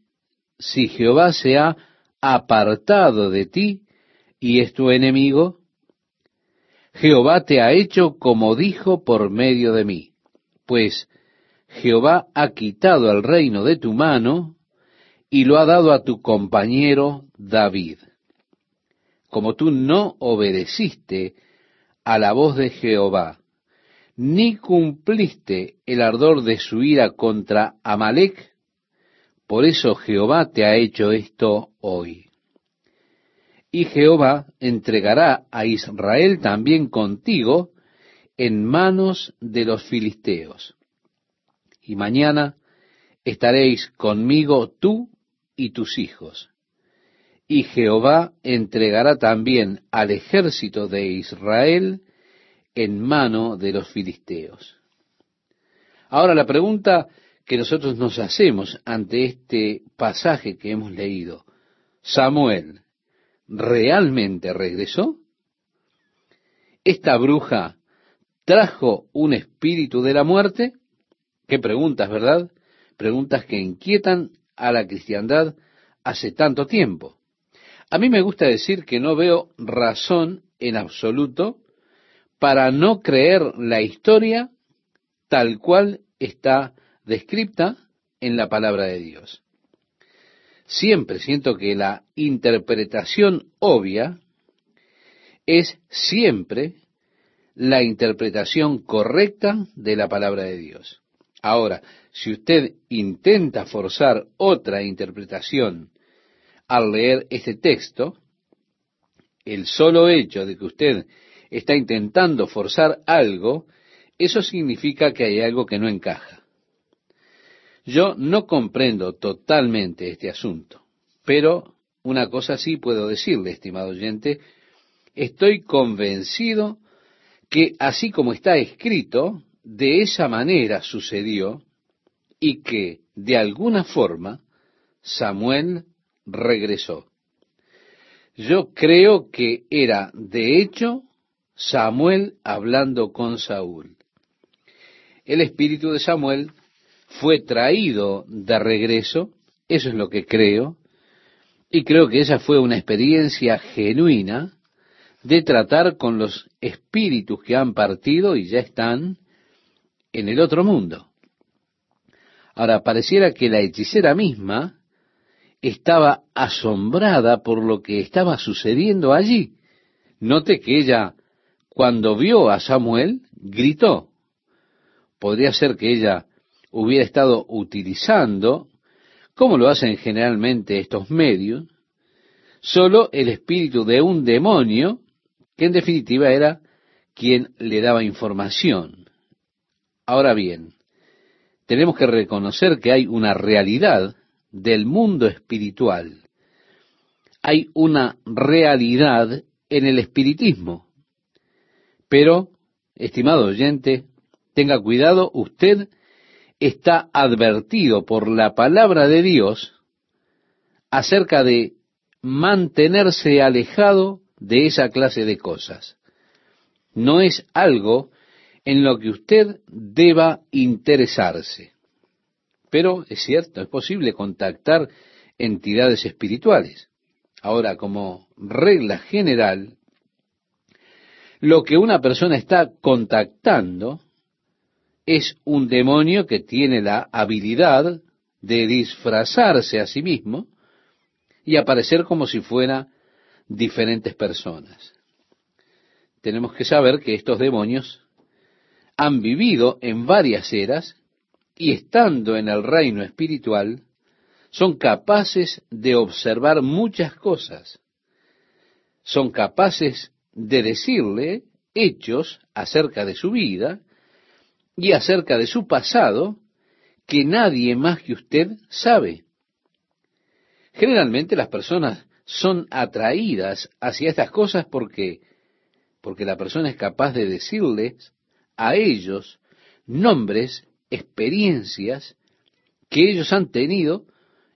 Si Jehová se ha apartado de ti y es tu enemigo, Jehová te ha hecho como dijo por medio de mí, pues Jehová ha quitado el reino de tu mano y lo ha dado a tu compañero David. Como tú no obedeciste a la voz de Jehová, ni cumpliste el ardor de su ira contra Amalek, por eso Jehová te ha hecho esto hoy. Y Jehová entregará a Israel también contigo en manos de los filisteos. Y mañana estaréis conmigo tú y tus hijos. Y Jehová entregará también al ejército de Israel en mano de los filisteos. Ahora la pregunta que nosotros nos hacemos ante este pasaje que hemos leído, Samuel, ¿realmente regresó? ¿Esta bruja trajo un espíritu de la muerte? Qué preguntas, ¿verdad? Preguntas que inquietan a la cristiandad hace tanto tiempo. A mí me gusta decir que no veo razón en absoluto para no creer la historia tal cual está descripta en la palabra de Dios. Siempre siento que la interpretación obvia es siempre la interpretación correcta de la palabra de Dios. Ahora, si usted intenta forzar otra interpretación al leer este texto, el solo hecho de que usted está intentando forzar algo, eso significa que hay algo que no encaja. Yo no comprendo totalmente este asunto, pero una cosa sí puedo decirle, estimado oyente, estoy convencido que así como está escrito, de esa manera sucedió y que de alguna forma Samuel regresó. Yo creo que era, de hecho, Samuel hablando con Saúl. El espíritu de Samuel fue traído de regreso, eso es lo que creo, y creo que esa fue una experiencia genuina de tratar con los espíritus que han partido y ya están en el otro mundo. Ahora, pareciera que la hechicera misma estaba asombrada por lo que estaba sucediendo allí. Note que ella, cuando vio a Samuel, gritó. Podría ser que ella hubiera estado utilizando, como lo hacen generalmente estos medios, solo el espíritu de un demonio, que en definitiva era quien le daba información. Ahora bien, tenemos que reconocer que hay una realidad del mundo espiritual. Hay una realidad en el espiritismo. Pero, estimado oyente, tenga cuidado, usted está advertido por la palabra de Dios acerca de mantenerse alejado de esa clase de cosas. No es algo en lo que usted deba interesarse. Pero es cierto, es posible contactar entidades espirituales. Ahora, como regla general, lo que una persona está contactando es un demonio que tiene la habilidad de disfrazarse a sí mismo y aparecer como si fuera diferentes personas. Tenemos que saber que estos demonios han vivido en varias eras y estando en el reino espiritual, son capaces de observar muchas cosas. Son capaces de decirle hechos acerca de su vida y acerca de su pasado que nadie más que usted sabe. Generalmente las personas son atraídas hacia estas cosas porque porque la persona es capaz de decirles a ellos nombres, experiencias que ellos han tenido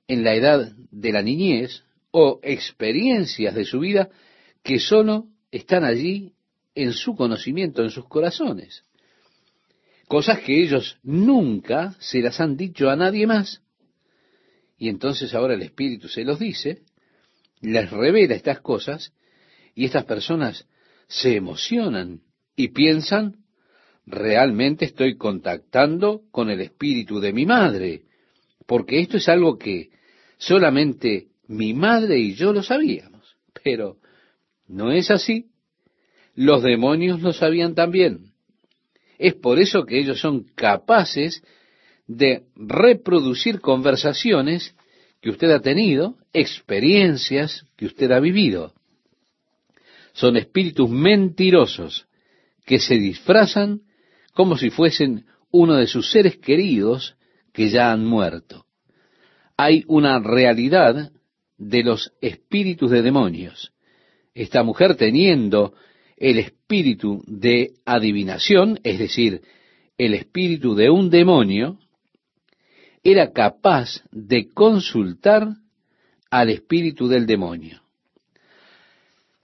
en la edad de la niñez o experiencias de su vida que solo están allí en su conocimiento, en sus corazones. Cosas que ellos nunca se las han dicho a nadie más. Y entonces ahora el Espíritu se los dice, les revela estas cosas, y estas personas se emocionan y piensan, realmente estoy contactando con el espíritu de mi madre, porque esto es algo que solamente mi madre y yo lo sabíamos. Pero no es así. Los demonios lo sabían también. Es por eso que ellos son capaces de reproducir conversaciones que usted ha tenido, experiencias que usted ha vivido. Son espíritus mentirosos que se disfrazan como si fuesen uno de sus seres queridos que ya han muerto. Hay una realidad de los espíritus de demonios. Esta mujer teniendo el espíritu de adivinación, es decir, el espíritu de un demonio, era capaz de consultar al espíritu del demonio.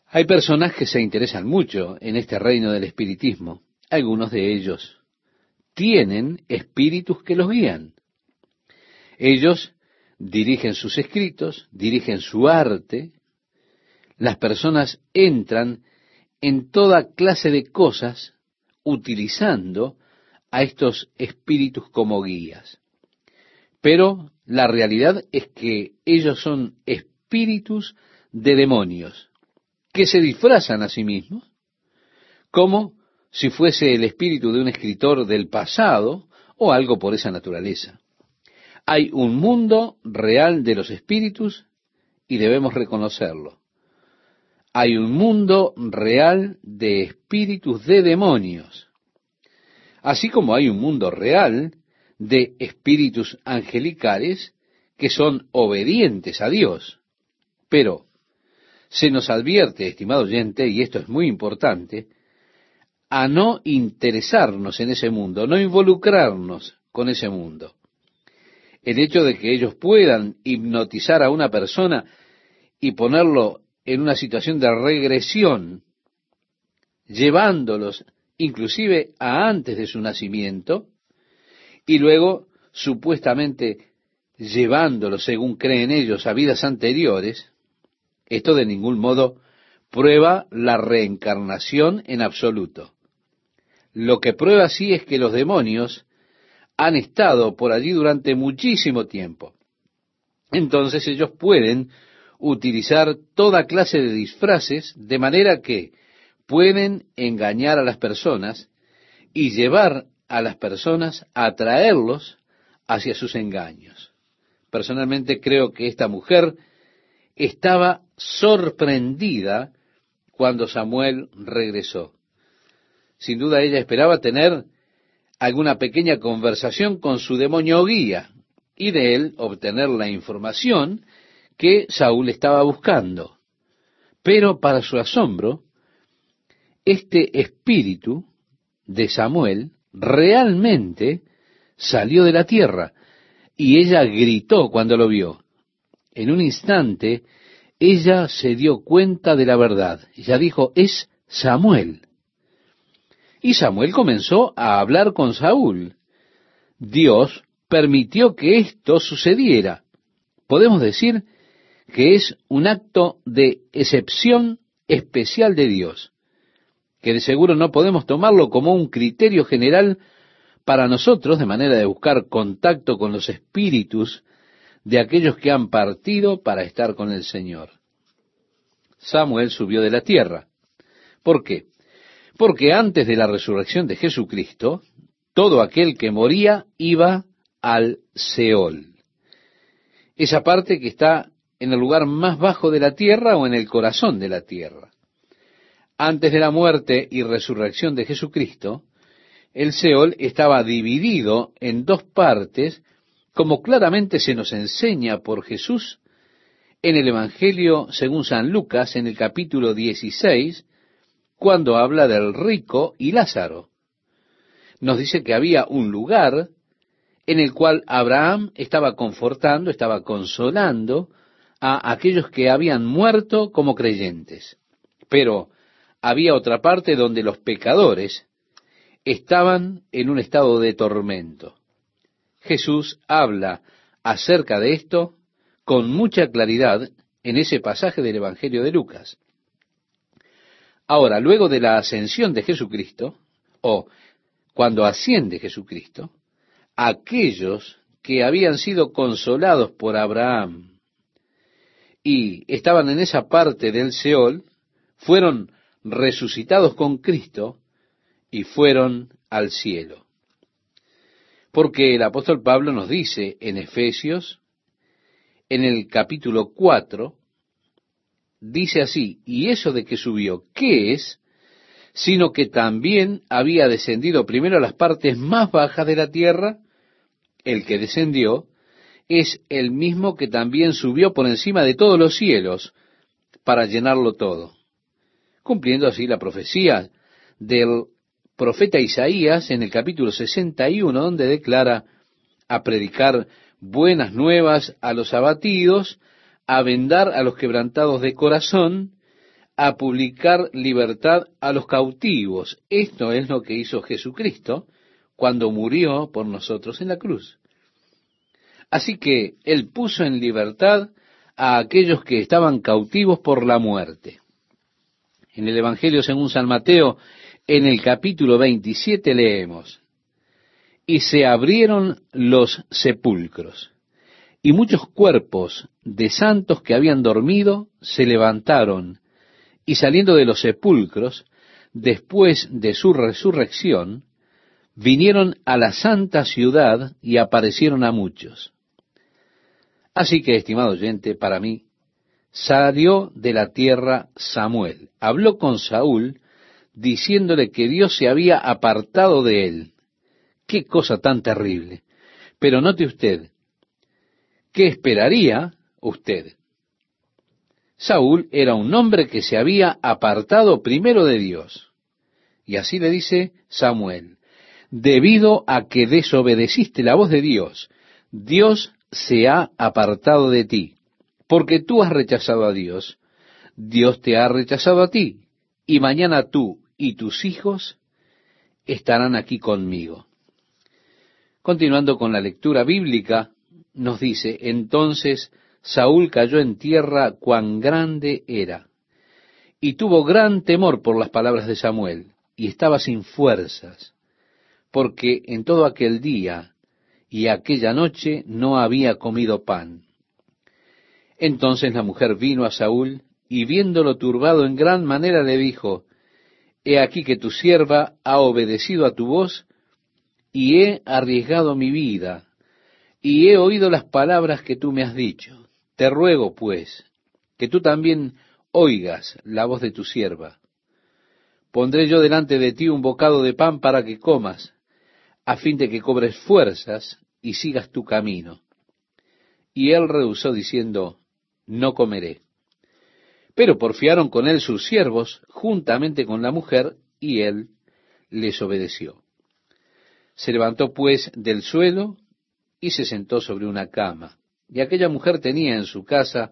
Hay personas que se interesan mucho en este reino del espiritismo. Algunos de ellos tienen espíritus que los guían. Ellos dirigen sus escritos, dirigen su arte. Las personas entran en toda clase de cosas utilizando a estos espíritus como guías. Pero la realidad es que ellos son espíritus de demonios que se disfrazan a sí mismos como si fuese el espíritu de un escritor del pasado o algo por esa naturaleza. Hay un mundo real de los espíritus y debemos reconocerlo. Hay un mundo real de espíritus de demonios, así como hay un mundo real de espíritus angelicales que son obedientes a Dios. Pero se nos advierte, estimado oyente, y esto es muy importante, a no interesarnos en ese mundo, no involucrarnos con ese mundo. El hecho de que ellos puedan hipnotizar a una persona y ponerlo en una situación de regresión, llevándolos inclusive a antes de su nacimiento, y luego supuestamente llevándolos, según creen ellos, a vidas anteriores, esto de ningún modo prueba la reencarnación en absoluto. Lo que prueba sí es que los demonios han estado por allí durante muchísimo tiempo. entonces ellos pueden utilizar toda clase de disfraces de manera que pueden engañar a las personas y llevar a las personas a atraerlos hacia sus engaños. Personalmente creo que esta mujer estaba sorprendida cuando Samuel regresó. Sin duda ella esperaba tener alguna pequeña conversación con su demonio guía y de él obtener la información que Saúl estaba buscando. Pero para su asombro, este espíritu de Samuel realmente salió de la tierra y ella gritó cuando lo vio. En un instante, ella se dio cuenta de la verdad. Ella dijo, es Samuel. Y Samuel comenzó a hablar con Saúl. Dios permitió que esto sucediera. Podemos decir que es un acto de excepción especial de Dios, que de seguro no podemos tomarlo como un criterio general para nosotros de manera de buscar contacto con los espíritus de aquellos que han partido para estar con el Señor. Samuel subió de la tierra. ¿Por qué? Porque antes de la resurrección de Jesucristo, todo aquel que moría iba al Seol. Esa parte que está en el lugar más bajo de la tierra o en el corazón de la tierra. Antes de la muerte y resurrección de Jesucristo, el Seol estaba dividido en dos partes, como claramente se nos enseña por Jesús en el Evangelio según San Lucas, en el capítulo 16, cuando habla del rico y Lázaro. Nos dice que había un lugar en el cual Abraham estaba confortando, estaba consolando a aquellos que habían muerto como creyentes. Pero había otra parte donde los pecadores estaban en un estado de tormento. Jesús habla acerca de esto con mucha claridad en ese pasaje del Evangelio de Lucas. Ahora, luego de la ascensión de Jesucristo, o cuando asciende Jesucristo, aquellos que habían sido consolados por Abraham y estaban en esa parte del Seol, fueron resucitados con Cristo y fueron al cielo. Porque el apóstol Pablo nos dice en Efesios, en el capítulo 4, dice así, y eso de que subió, ¿qué es? Sino que también había descendido primero a las partes más bajas de la tierra, el que descendió, es el mismo que también subió por encima de todos los cielos para llenarlo todo, cumpliendo así la profecía del profeta Isaías en el capítulo 61, donde declara a predicar buenas nuevas a los abatidos, a vendar a los quebrantados de corazón, a publicar libertad a los cautivos. Esto es lo que hizo Jesucristo cuando murió por nosotros en la cruz. Así que Él puso en libertad a aquellos que estaban cautivos por la muerte. En el Evangelio según San Mateo, en el capítulo 27 leemos, y se abrieron los sepulcros, y muchos cuerpos de santos que habían dormido se levantaron, y saliendo de los sepulcros, después de su resurrección, vinieron a la santa ciudad y aparecieron a muchos. Así que, estimado oyente, para mí, salió de la tierra Samuel, habló con Saúl, diciéndole que Dios se había apartado de él. Qué cosa tan terrible. Pero note usted, ¿qué esperaría usted? Saúl era un hombre que se había apartado primero de Dios. Y así le dice Samuel, debido a que desobedeciste la voz de Dios, Dios se ha apartado de ti, porque tú has rechazado a Dios, Dios te ha rechazado a ti, y mañana tú y tus hijos estarán aquí conmigo. Continuando con la lectura bíblica, nos dice, entonces Saúl cayó en tierra cuán grande era, y tuvo gran temor por las palabras de Samuel, y estaba sin fuerzas, porque en todo aquel día y aquella noche no había comido pan. Entonces la mujer vino a Saúl y viéndolo turbado en gran manera le dijo, He aquí que tu sierva ha obedecido a tu voz y he arriesgado mi vida y he oído las palabras que tú me has dicho. Te ruego, pues, que tú también oigas la voz de tu sierva. Pondré yo delante de ti un bocado de pan para que comas, a fin de que cobres fuerzas y sigas tu camino. Y él rehusó diciendo, no comeré. Pero porfiaron con él sus siervos juntamente con la mujer, y él les obedeció. Se levantó pues del suelo y se sentó sobre una cama. Y aquella mujer tenía en su casa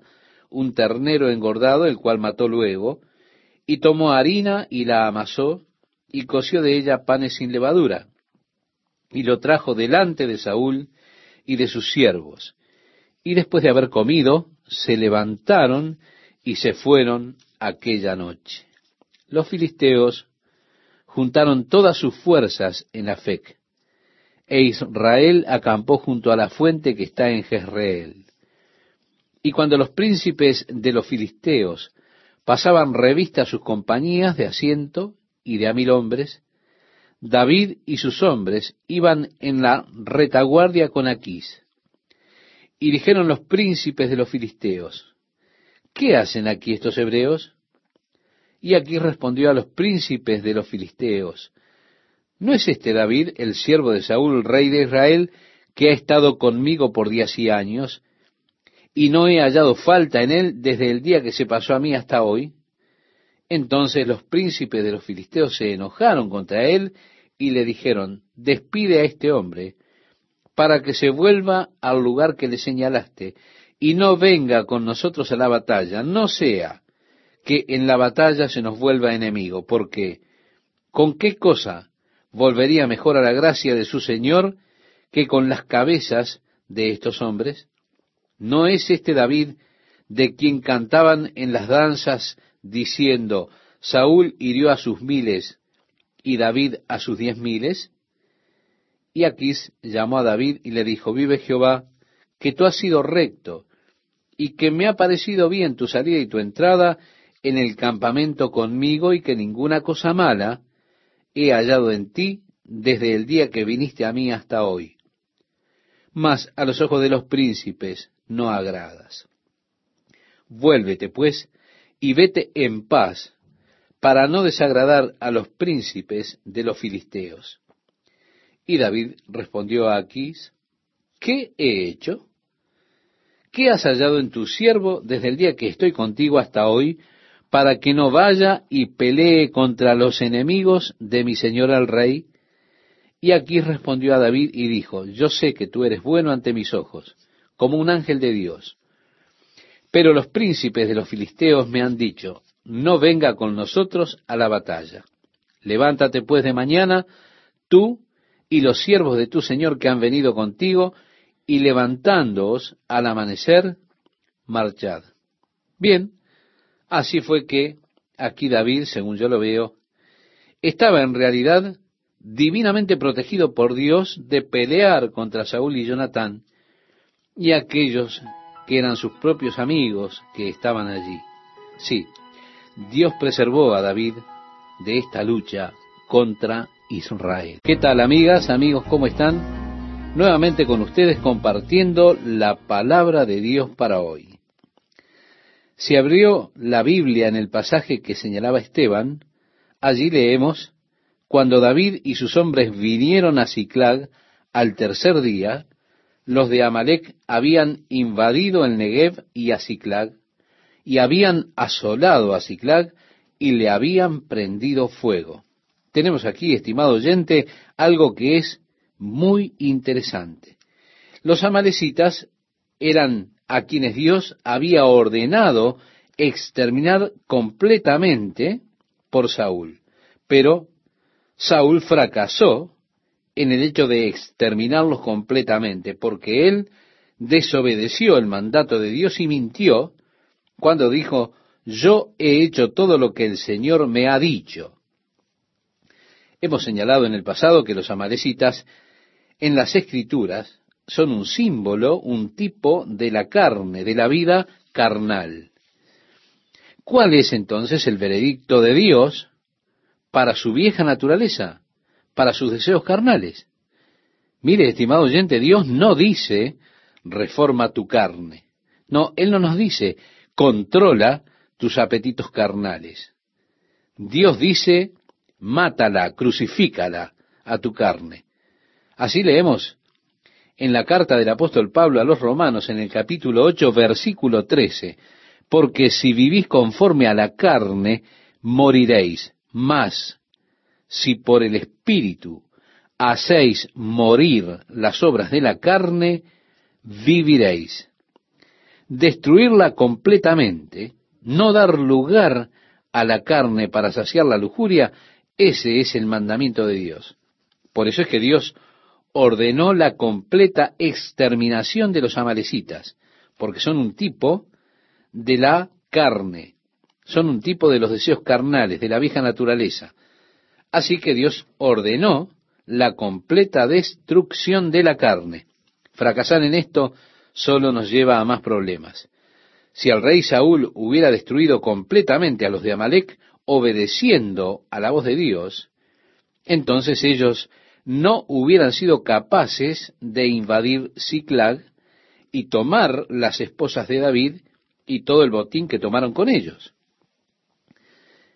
un ternero engordado, el cual mató luego, y tomó harina y la amasó, y coció de ella panes sin levadura, y lo trajo delante de Saúl y de sus siervos. Y después de haber comido, se levantaron y se fueron aquella noche. Los filisteos juntaron todas sus fuerzas en Afec, e Israel acampó junto a la fuente que está en Jezreel. Y cuando los príncipes de los filisteos pasaban revista a sus compañías de asiento y de a mil hombres, David y sus hombres iban en la retaguardia con Aquís. Y dijeron los príncipes de los filisteos, ¿qué hacen aquí estos hebreos? Y aquí respondió a los príncipes de los filisteos, ¿no es este David, el siervo de Saúl, rey de Israel, que ha estado conmigo por días y años, y no he hallado falta en él desde el día que se pasó a mí hasta hoy? Entonces los príncipes de los filisteos se enojaron contra él y le dijeron, despide a este hombre para que se vuelva al lugar que le señalaste y no venga con nosotros a la batalla, no sea que en la batalla se nos vuelva enemigo, porque ¿con qué cosa volvería mejor a la gracia de su Señor que con las cabezas de estos hombres? ¿No es este David de quien cantaban en las danzas diciendo, Saúl hirió a sus miles y David a sus diez miles? Y Aquís llamó a David y le dijo, vive Jehová, que tú has sido recto, y que me ha parecido bien tu salida y tu entrada en el campamento conmigo, y que ninguna cosa mala he hallado en ti desde el día que viniste a mí hasta hoy. Mas a los ojos de los príncipes no agradas. Vuélvete, pues, y vete en paz, para no desagradar a los príncipes de los filisteos. Y David respondió a Aquís, ¿qué he hecho? ¿Qué has hallado en tu siervo desde el día que estoy contigo hasta hoy, para que no vaya y pelee contra los enemigos de mi señor el rey? Y Aquís respondió a David y dijo, yo sé que tú eres bueno ante mis ojos, como un ángel de Dios. Pero los príncipes de los filisteos me han dicho, no venga con nosotros a la batalla. Levántate pues de mañana, tú y los siervos de tu Señor que han venido contigo, y levantándoos al amanecer, marchad. Bien, así fue que aquí David, según yo lo veo, estaba en realidad divinamente protegido por Dios de pelear contra Saúl y Jonatán y aquellos que eran sus propios amigos que estaban allí. Sí, Dios preservó a David de esta lucha contra Israel. ¿Qué tal amigas, amigos, cómo están? Nuevamente con ustedes compartiendo la palabra de Dios para hoy. Si abrió la Biblia en el pasaje que señalaba Esteban, allí leemos, cuando David y sus hombres vinieron a Ciclag al tercer día, los de Amalek habían invadido el Negev y a Ciclag, y habían asolado a Ciclag y le habían prendido fuego. Tenemos aquí, estimado oyente, algo que es muy interesante. Los amalecitas eran a quienes Dios había ordenado exterminar completamente por Saúl. Pero Saúl fracasó en el hecho de exterminarlos completamente, porque él desobedeció el mandato de Dios y mintió cuando dijo, yo he hecho todo lo que el Señor me ha dicho. Hemos señalado en el pasado que los amalecitas en las escrituras son un símbolo, un tipo de la carne, de la vida carnal. ¿Cuál es entonces el veredicto de Dios para su vieja naturaleza, para sus deseos carnales? Mire, estimado oyente, Dios no dice reforma tu carne. No, Él no nos dice controla tus apetitos carnales. Dios dice mátala, crucifícala a tu carne. Así leemos en la carta del apóstol Pablo a los romanos en el capítulo 8, versículo 13, porque si vivís conforme a la carne, moriréis, mas si por el Espíritu hacéis morir las obras de la carne, viviréis. Destruirla completamente, no dar lugar a la carne para saciar la lujuria, ese es el mandamiento de Dios. Por eso es que Dios ordenó la completa exterminación de los amalecitas, porque son un tipo de la carne, son un tipo de los deseos carnales, de la vieja naturaleza. Así que Dios ordenó la completa destrucción de la carne. Fracasar en esto solo nos lleva a más problemas. Si el rey Saúl hubiera destruido completamente a los de Amalek, obedeciendo a la voz de Dios, entonces ellos no hubieran sido capaces de invadir Ziklag y tomar las esposas de David y todo el botín que tomaron con ellos.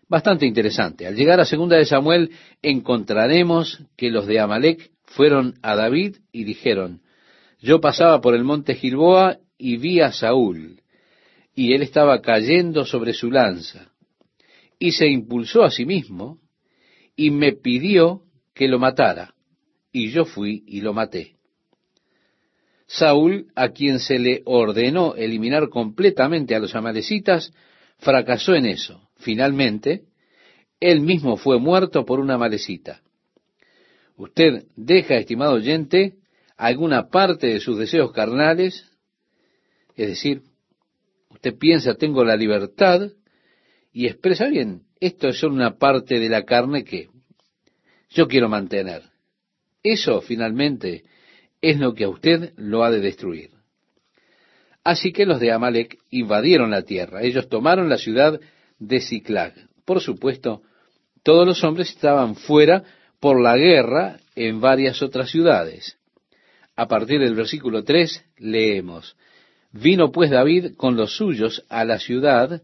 Bastante interesante. Al llegar a segunda de Samuel encontraremos que los de Amalek fueron a David y dijeron, yo pasaba por el monte Gilboa y vi a Saúl, y él estaba cayendo sobre su lanza, y se impulsó a sí mismo, y me pidió que lo matara y yo fui y lo maté. Saúl, a quien se le ordenó eliminar completamente a los amalecitas, fracasó en eso. Finalmente, él mismo fue muerto por una amalecita. Usted deja, estimado oyente, alguna parte de sus deseos carnales, es decir, usted piensa, tengo la libertad, y expresa bien, esto es una parte de la carne que yo quiero mantener. Eso finalmente es lo que a usted lo ha de destruir. Así que los de Amalek invadieron la tierra. Ellos tomaron la ciudad de Ciclag. Por supuesto, todos los hombres estaban fuera por la guerra en varias otras ciudades. A partir del versículo 3 leemos, Vino pues David con los suyos a la ciudad,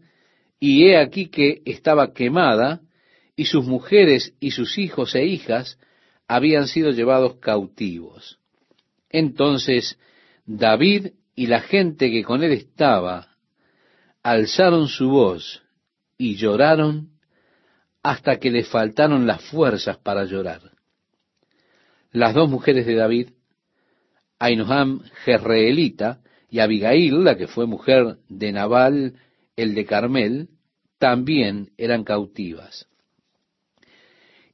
y he aquí que estaba quemada, y sus mujeres y sus hijos e hijas habían sido llevados cautivos. Entonces David y la gente que con él estaba alzaron su voz y lloraron hasta que le faltaron las fuerzas para llorar. Las dos mujeres de David, Ainoham Jezreelita y Abigail, la que fue mujer de Nabal, el de Carmel, también eran cautivas.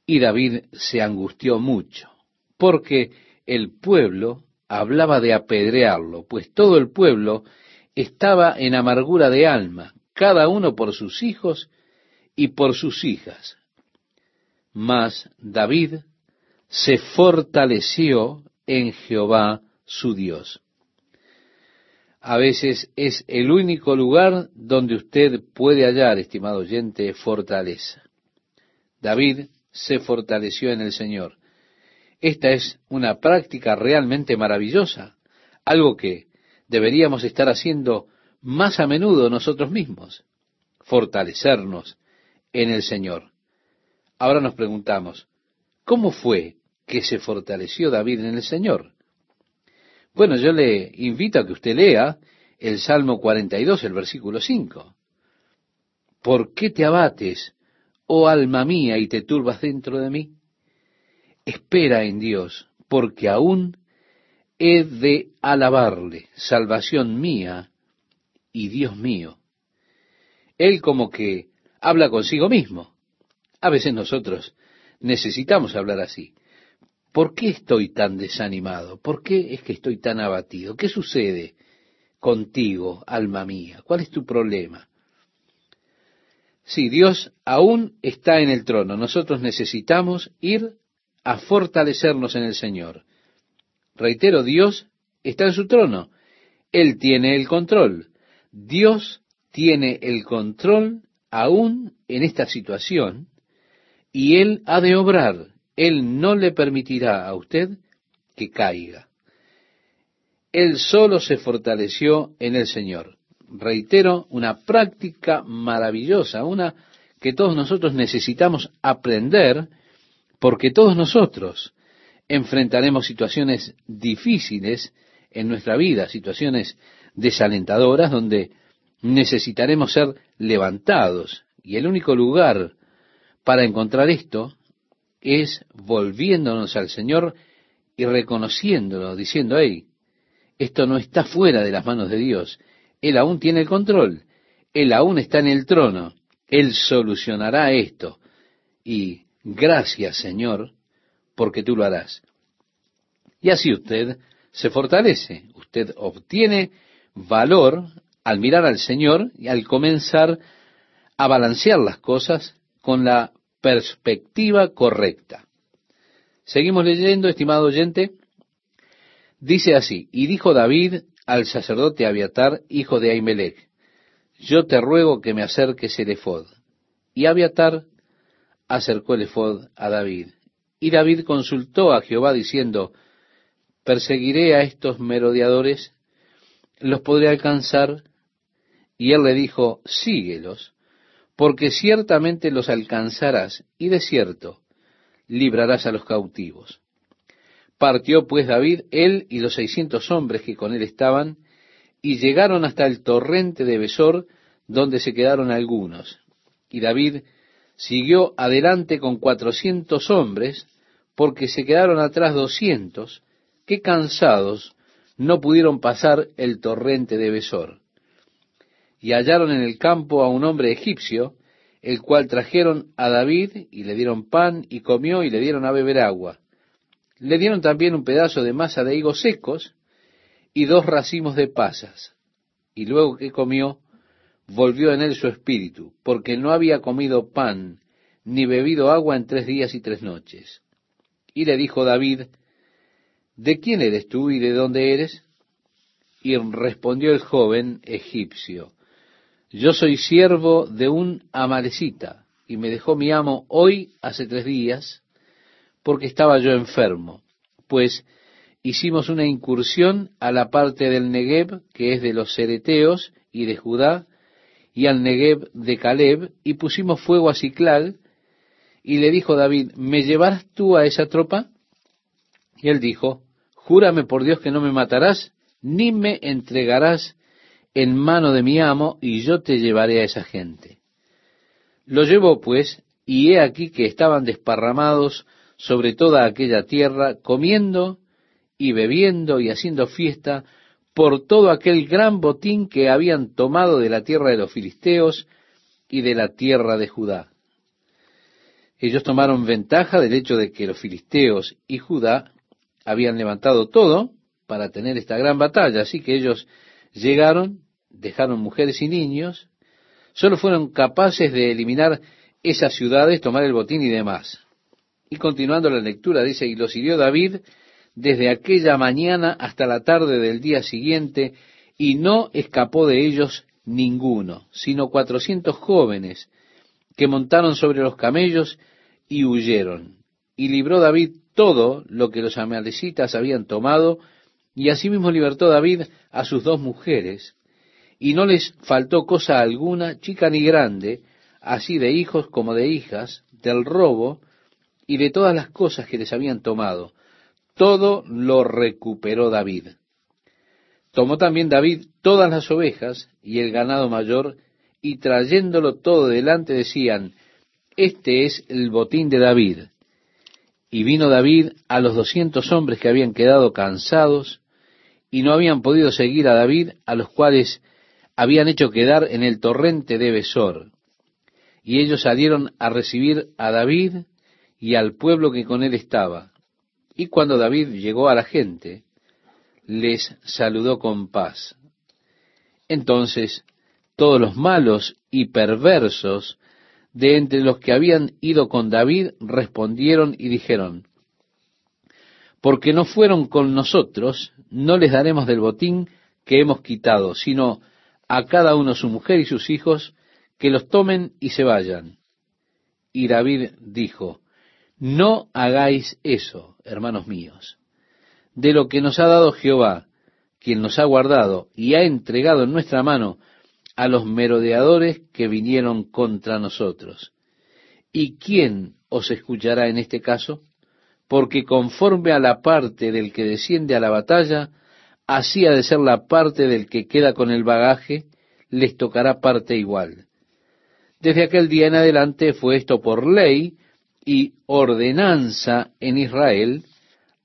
Y David se angustió mucho, porque el pueblo hablaba de apedrearlo, pues todo el pueblo estaba en amargura de alma, cada uno por sus hijos y por sus hijas. Mas David se fortaleció en Jehová su Dios. A veces es el único lugar donde usted puede hallar, estimado oyente, fortaleza. David se fortaleció en el Señor. Esta es una práctica realmente maravillosa, algo que deberíamos estar haciendo más a menudo nosotros mismos, fortalecernos en el Señor. Ahora nos preguntamos, ¿cómo fue que se fortaleció David en el Señor? Bueno, yo le invito a que usted lea el Salmo 42, el versículo 5. ¿Por qué te abates, oh alma mía, y te turbas dentro de mí? Espera en Dios, porque aún he de alabarle, salvación mía y Dios mío. Él como que habla consigo mismo. A veces nosotros necesitamos hablar así. ¿Por qué estoy tan desanimado? ¿Por qué es que estoy tan abatido? ¿Qué sucede contigo, alma mía? ¿Cuál es tu problema? Sí, Dios aún está en el trono. Nosotros necesitamos ir a fortalecernos en el Señor. Reitero, Dios está en su trono. Él tiene el control. Dios tiene el control aún en esta situación y Él ha de obrar. Él no le permitirá a usted que caiga. Él solo se fortaleció en el Señor. Reitero, una práctica maravillosa, una que todos nosotros necesitamos aprender, porque todos nosotros enfrentaremos situaciones difíciles en nuestra vida, situaciones desalentadoras donde necesitaremos ser levantados. Y el único lugar para encontrar esto es volviéndonos al Señor y reconociéndolo, diciendo, hey, esto no está fuera de las manos de Dios. Él aún tiene el control. Él aún está en el trono. Él solucionará esto. Y gracias, Señor, porque tú lo harás. Y así usted se fortalece. Usted obtiene valor al mirar al Señor y al comenzar a balancear las cosas con la perspectiva correcta. Seguimos leyendo, estimado oyente. Dice así, y dijo David al sacerdote Abiatar, hijo de Ahimelech, yo te ruego que me acerques el efod. Y Abiatar acercó el efod a David. Y David consultó a Jehová diciendo, perseguiré a estos merodeadores, los podré alcanzar. Y él le dijo, síguelos, porque ciertamente los alcanzarás, y de cierto librarás a los cautivos. Partió pues David, él y los seiscientos hombres que con él estaban, y llegaron hasta el torrente de Besor, donde se quedaron algunos. Y David siguió adelante con cuatrocientos hombres, porque se quedaron atrás doscientos, que cansados no pudieron pasar el torrente de Besor y hallaron en el campo a un hombre egipcio, el cual trajeron a David y le dieron pan y comió y le dieron a beber agua. Le dieron también un pedazo de masa de higos secos y dos racimos de pasas. Y luego que comió, volvió en él su espíritu, porque no había comido pan ni bebido agua en tres días y tres noches. Y le dijo David, ¿De quién eres tú y de dónde eres? Y respondió el joven egipcio, yo soy siervo de un amalecita, y me dejó mi amo hoy hace tres días, porque estaba yo enfermo, pues hicimos una incursión a la parte del Negev, que es de los Cereteos y de Judá, y al Negev de Caleb, y pusimos fuego a Ciclal, y le dijo David, ¿me llevarás tú a esa tropa? Y él dijo, Júrame por Dios que no me matarás, ni me entregarás en mano de mi amo, y yo te llevaré a esa gente. Lo llevó pues, y he aquí que estaban desparramados sobre toda aquella tierra, comiendo y bebiendo y haciendo fiesta por todo aquel gran botín que habían tomado de la tierra de los filisteos y de la tierra de Judá. Ellos tomaron ventaja del hecho de que los filisteos y Judá habían levantado todo para tener esta gran batalla, así que ellos llegaron, dejaron mujeres y niños, solo fueron capaces de eliminar esas ciudades, tomar el botín y demás. Y continuando la lectura dice, y los hirió David desde aquella mañana hasta la tarde del día siguiente, y no escapó de ellos ninguno, sino cuatrocientos jóvenes que montaron sobre los camellos y huyeron. Y libró David todo lo que los amalecitas habían tomado, y asimismo libertó David a sus dos mujeres, y no les faltó cosa alguna, chica ni grande, así de hijos como de hijas, del robo y de todas las cosas que les habían tomado. Todo lo recuperó David. Tomó también David todas las ovejas y el ganado mayor, y trayéndolo todo delante decían, Este es el botín de David. Y vino David a los doscientos hombres que habían quedado cansados, y no habían podido seguir a David, a los cuales habían hecho quedar en el torrente de Besor. Y ellos salieron a recibir a David y al pueblo que con él estaba. Y cuando David llegó a la gente, les saludó con paz. Entonces todos los malos y perversos de entre los que habían ido con David respondieron y dijeron, porque no fueron con nosotros, no les daremos del botín que hemos quitado, sino a cada uno su mujer y sus hijos, que los tomen y se vayan. Y David dijo, no hagáis eso, hermanos míos. De lo que nos ha dado Jehová, quien nos ha guardado y ha entregado en nuestra mano a los merodeadores que vinieron contra nosotros. ¿Y quién os escuchará en este caso? Porque conforme a la parte del que desciende a la batalla, así ha de ser la parte del que queda con el bagaje, les tocará parte igual. Desde aquel día en adelante fue esto por ley y ordenanza en Israel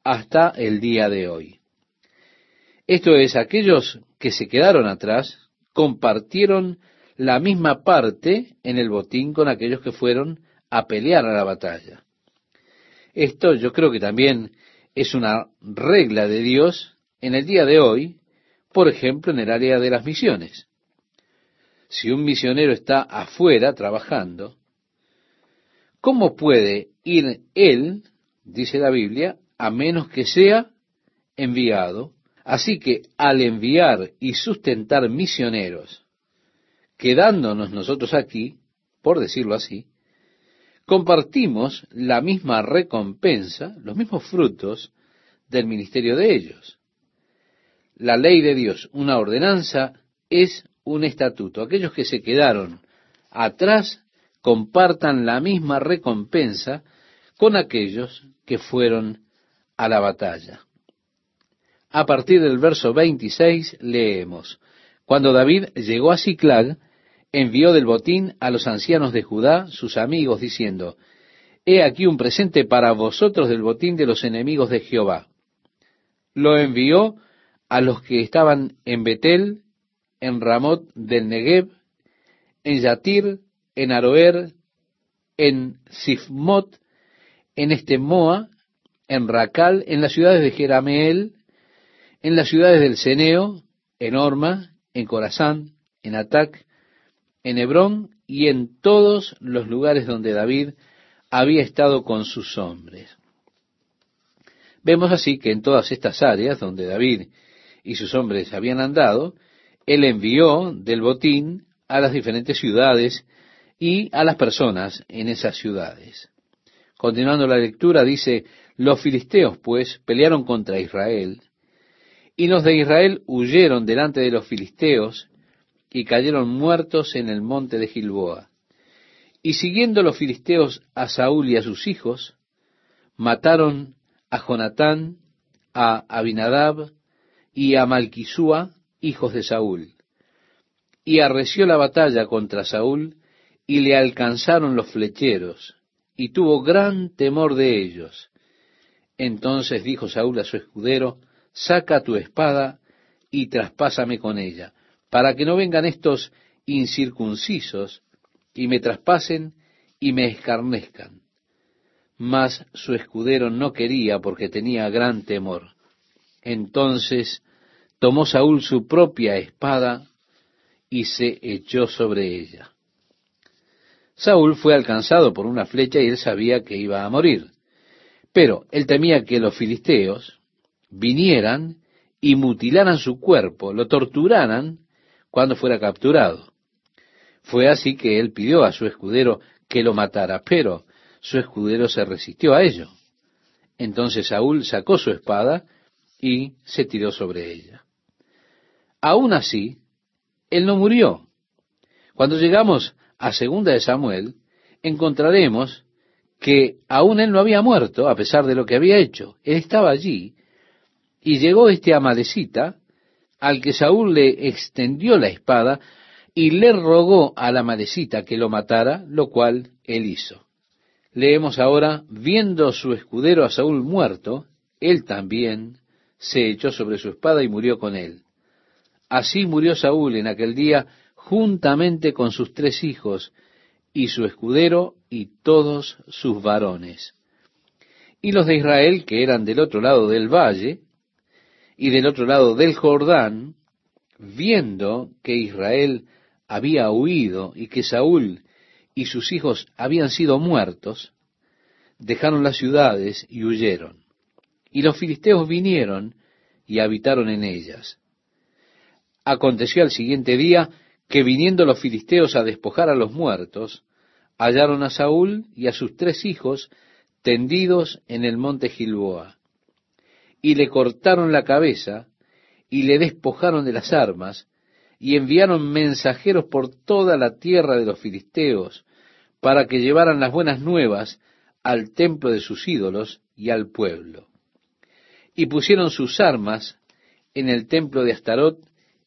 hasta el día de hoy. Esto es, aquellos que se quedaron atrás compartieron la misma parte en el botín con aquellos que fueron a pelear a la batalla. Esto yo creo que también es una regla de Dios en el día de hoy, por ejemplo, en el área de las misiones. Si un misionero está afuera trabajando, ¿cómo puede ir él, dice la Biblia, a menos que sea enviado? Así que al enviar y sustentar misioneros, quedándonos nosotros aquí, por decirlo así, compartimos la misma recompensa, los mismos frutos del ministerio de ellos. La ley de Dios, una ordenanza, es un estatuto. Aquellos que se quedaron atrás compartan la misma recompensa con aquellos que fueron a la batalla. A partir del verso 26 leemos, Cuando David llegó a Ciclag, envió del botín a los ancianos de Judá, sus amigos, diciendo, He aquí un presente para vosotros del botín de los enemigos de Jehová. Lo envió a los que estaban en Betel, en Ramot del Negev, en Yatir, en Aroer, en Sifmot, en Estemoa, en Racal, en las ciudades de Jerameel, en las ciudades del Ceneo, en Orma, en Corazán, en Atac, en Hebrón y en todos los lugares donde David había estado con sus hombres. Vemos así que en todas estas áreas donde David y sus hombres habían andado, él envió del botín a las diferentes ciudades y a las personas en esas ciudades. Continuando la lectura, dice, los filisteos pues pelearon contra Israel, y los de Israel huyeron delante de los filisteos y cayeron muertos en el monte de Gilboa. Y siguiendo los filisteos a Saúl y a sus hijos, mataron a Jonatán, a Abinadab y a Malquisúa, hijos de Saúl. Y arreció la batalla contra Saúl, y le alcanzaron los flecheros, y tuvo gran temor de ellos. Entonces dijo Saúl a su escudero, saca tu espada y traspásame con ella, para que no vengan estos incircuncisos y me traspasen y me escarnezcan. Mas su escudero no quería porque tenía gran temor. Entonces tomó Saúl su propia espada y se echó sobre ella. Saúl fue alcanzado por una flecha y él sabía que iba a morir. Pero él temía que los filisteos vinieran y mutilaran su cuerpo, lo torturaran cuando fuera capturado. Fue así que él pidió a su escudero que lo matara, pero su escudero se resistió a ello. Entonces Saúl sacó su espada y se tiró sobre ella. Aún así, él no murió. Cuando llegamos a segunda de Samuel, encontraremos que aún él no había muerto, a pesar de lo que había hecho. Él estaba allí, y llegó este amalecita, al que Saúl le extendió la espada, y le rogó a la amalecita que lo matara, lo cual él hizo. Leemos ahora, viendo su escudero a Saúl muerto, él también se echó sobre su espada y murió con él. Así murió Saúl en aquel día juntamente con sus tres hijos y su escudero y todos sus varones. Y los de Israel, que eran del otro lado del valle y del otro lado del Jordán, viendo que Israel había huido y que Saúl y sus hijos habían sido muertos, dejaron las ciudades y huyeron. Y los filisteos vinieron y habitaron en ellas. Aconteció al siguiente día que viniendo los filisteos a despojar a los muertos, hallaron a Saúl y a sus tres hijos tendidos en el monte Gilboa, y le cortaron la cabeza, y le despojaron de las armas, y enviaron mensajeros por toda la tierra de los filisteos, para que llevaran las buenas nuevas al templo de sus ídolos y al pueblo. Y pusieron sus armas en el templo de Astarot,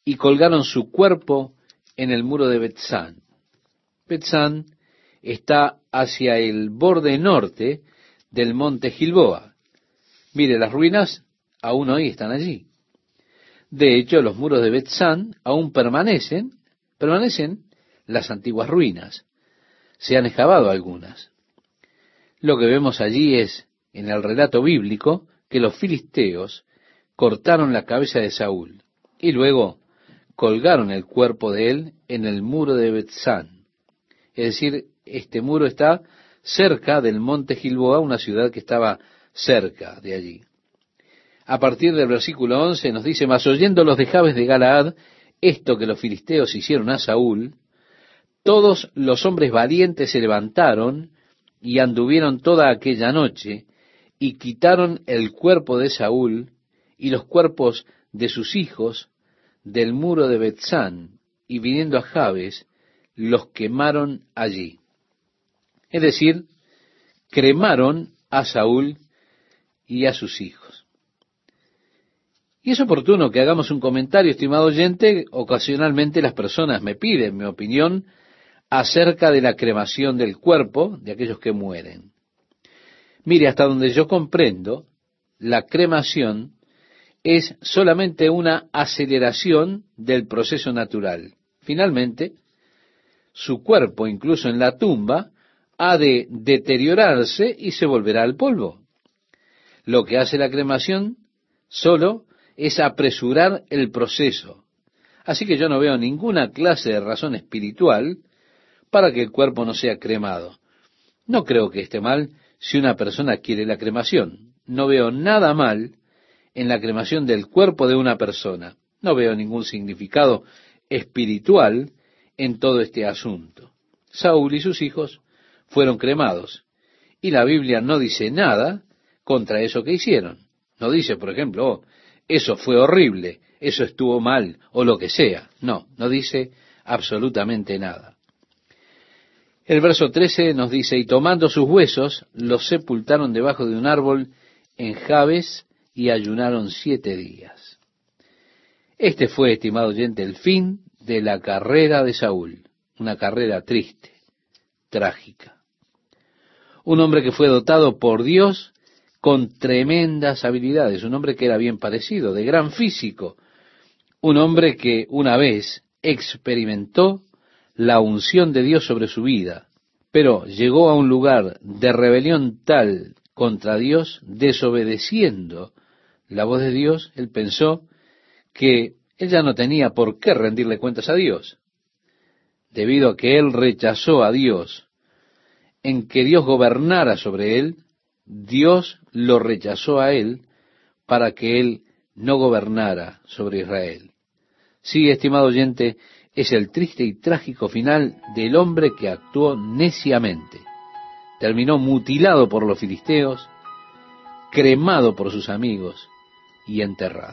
y colgaron su cuerpo en el muro de Betzán. Betzán está hacia el borde norte del monte Gilboa. Mire, las ruinas aún hoy están allí. De hecho, los muros de Betzán aún permanecen, permanecen las antiguas ruinas. Se han excavado algunas. Lo que vemos allí es, en el relato bíblico, que los filisteos cortaron la cabeza de Saúl y luego colgaron el cuerpo de él en el muro de Betzán. Es decir, este muro está cerca del monte Gilboa, una ciudad que estaba cerca de allí. A partir del versículo 11 nos dice, mas oyendo los de Jabes de Galaad, esto que los filisteos hicieron a Saúl, todos los hombres valientes se levantaron y anduvieron toda aquella noche y quitaron el cuerpo de Saúl y los cuerpos de sus hijos del muro de Betzán y viniendo a Jabes los quemaron allí. Es decir, cremaron a Saúl y a sus hijos. Y es oportuno que hagamos un comentario, estimado oyente. Ocasionalmente las personas me piden mi opinión acerca de la cremación del cuerpo de aquellos que mueren. Mire, hasta donde yo comprendo, la cremación es solamente una aceleración del proceso natural. Finalmente, su cuerpo, incluso en la tumba, ha de deteriorarse y se volverá al polvo. Lo que hace la cremación solo es apresurar el proceso. Así que yo no veo ninguna clase de razón espiritual para que el cuerpo no sea cremado. No creo que esté mal si una persona quiere la cremación. No veo nada mal en la cremación del cuerpo de una persona. No veo ningún significado espiritual en todo este asunto. Saúl y sus hijos fueron cremados. Y la Biblia no dice nada contra eso que hicieron. No dice, por ejemplo, oh, eso fue horrible, eso estuvo mal, o lo que sea. No, no dice absolutamente nada. El verso 13 nos dice, y tomando sus huesos, los sepultaron debajo de un árbol en Jabes y ayunaron siete días. Este fue, estimado oyente, el fin de la carrera de Saúl, una carrera triste, trágica un hombre que fue dotado por Dios con tremendas habilidades, un hombre que era bien parecido, de gran físico, un hombre que una vez experimentó la unción de Dios sobre su vida, pero llegó a un lugar de rebelión tal contra Dios, desobedeciendo la voz de Dios, él pensó que él ya no tenía por qué rendirle cuentas a Dios, debido a que él rechazó a Dios en que Dios gobernara sobre él, Dios lo rechazó a él para que él no gobernara sobre Israel. Sí, estimado oyente, es el triste y trágico final del hombre que actuó neciamente. Terminó mutilado por los filisteos, cremado por sus amigos y enterrado.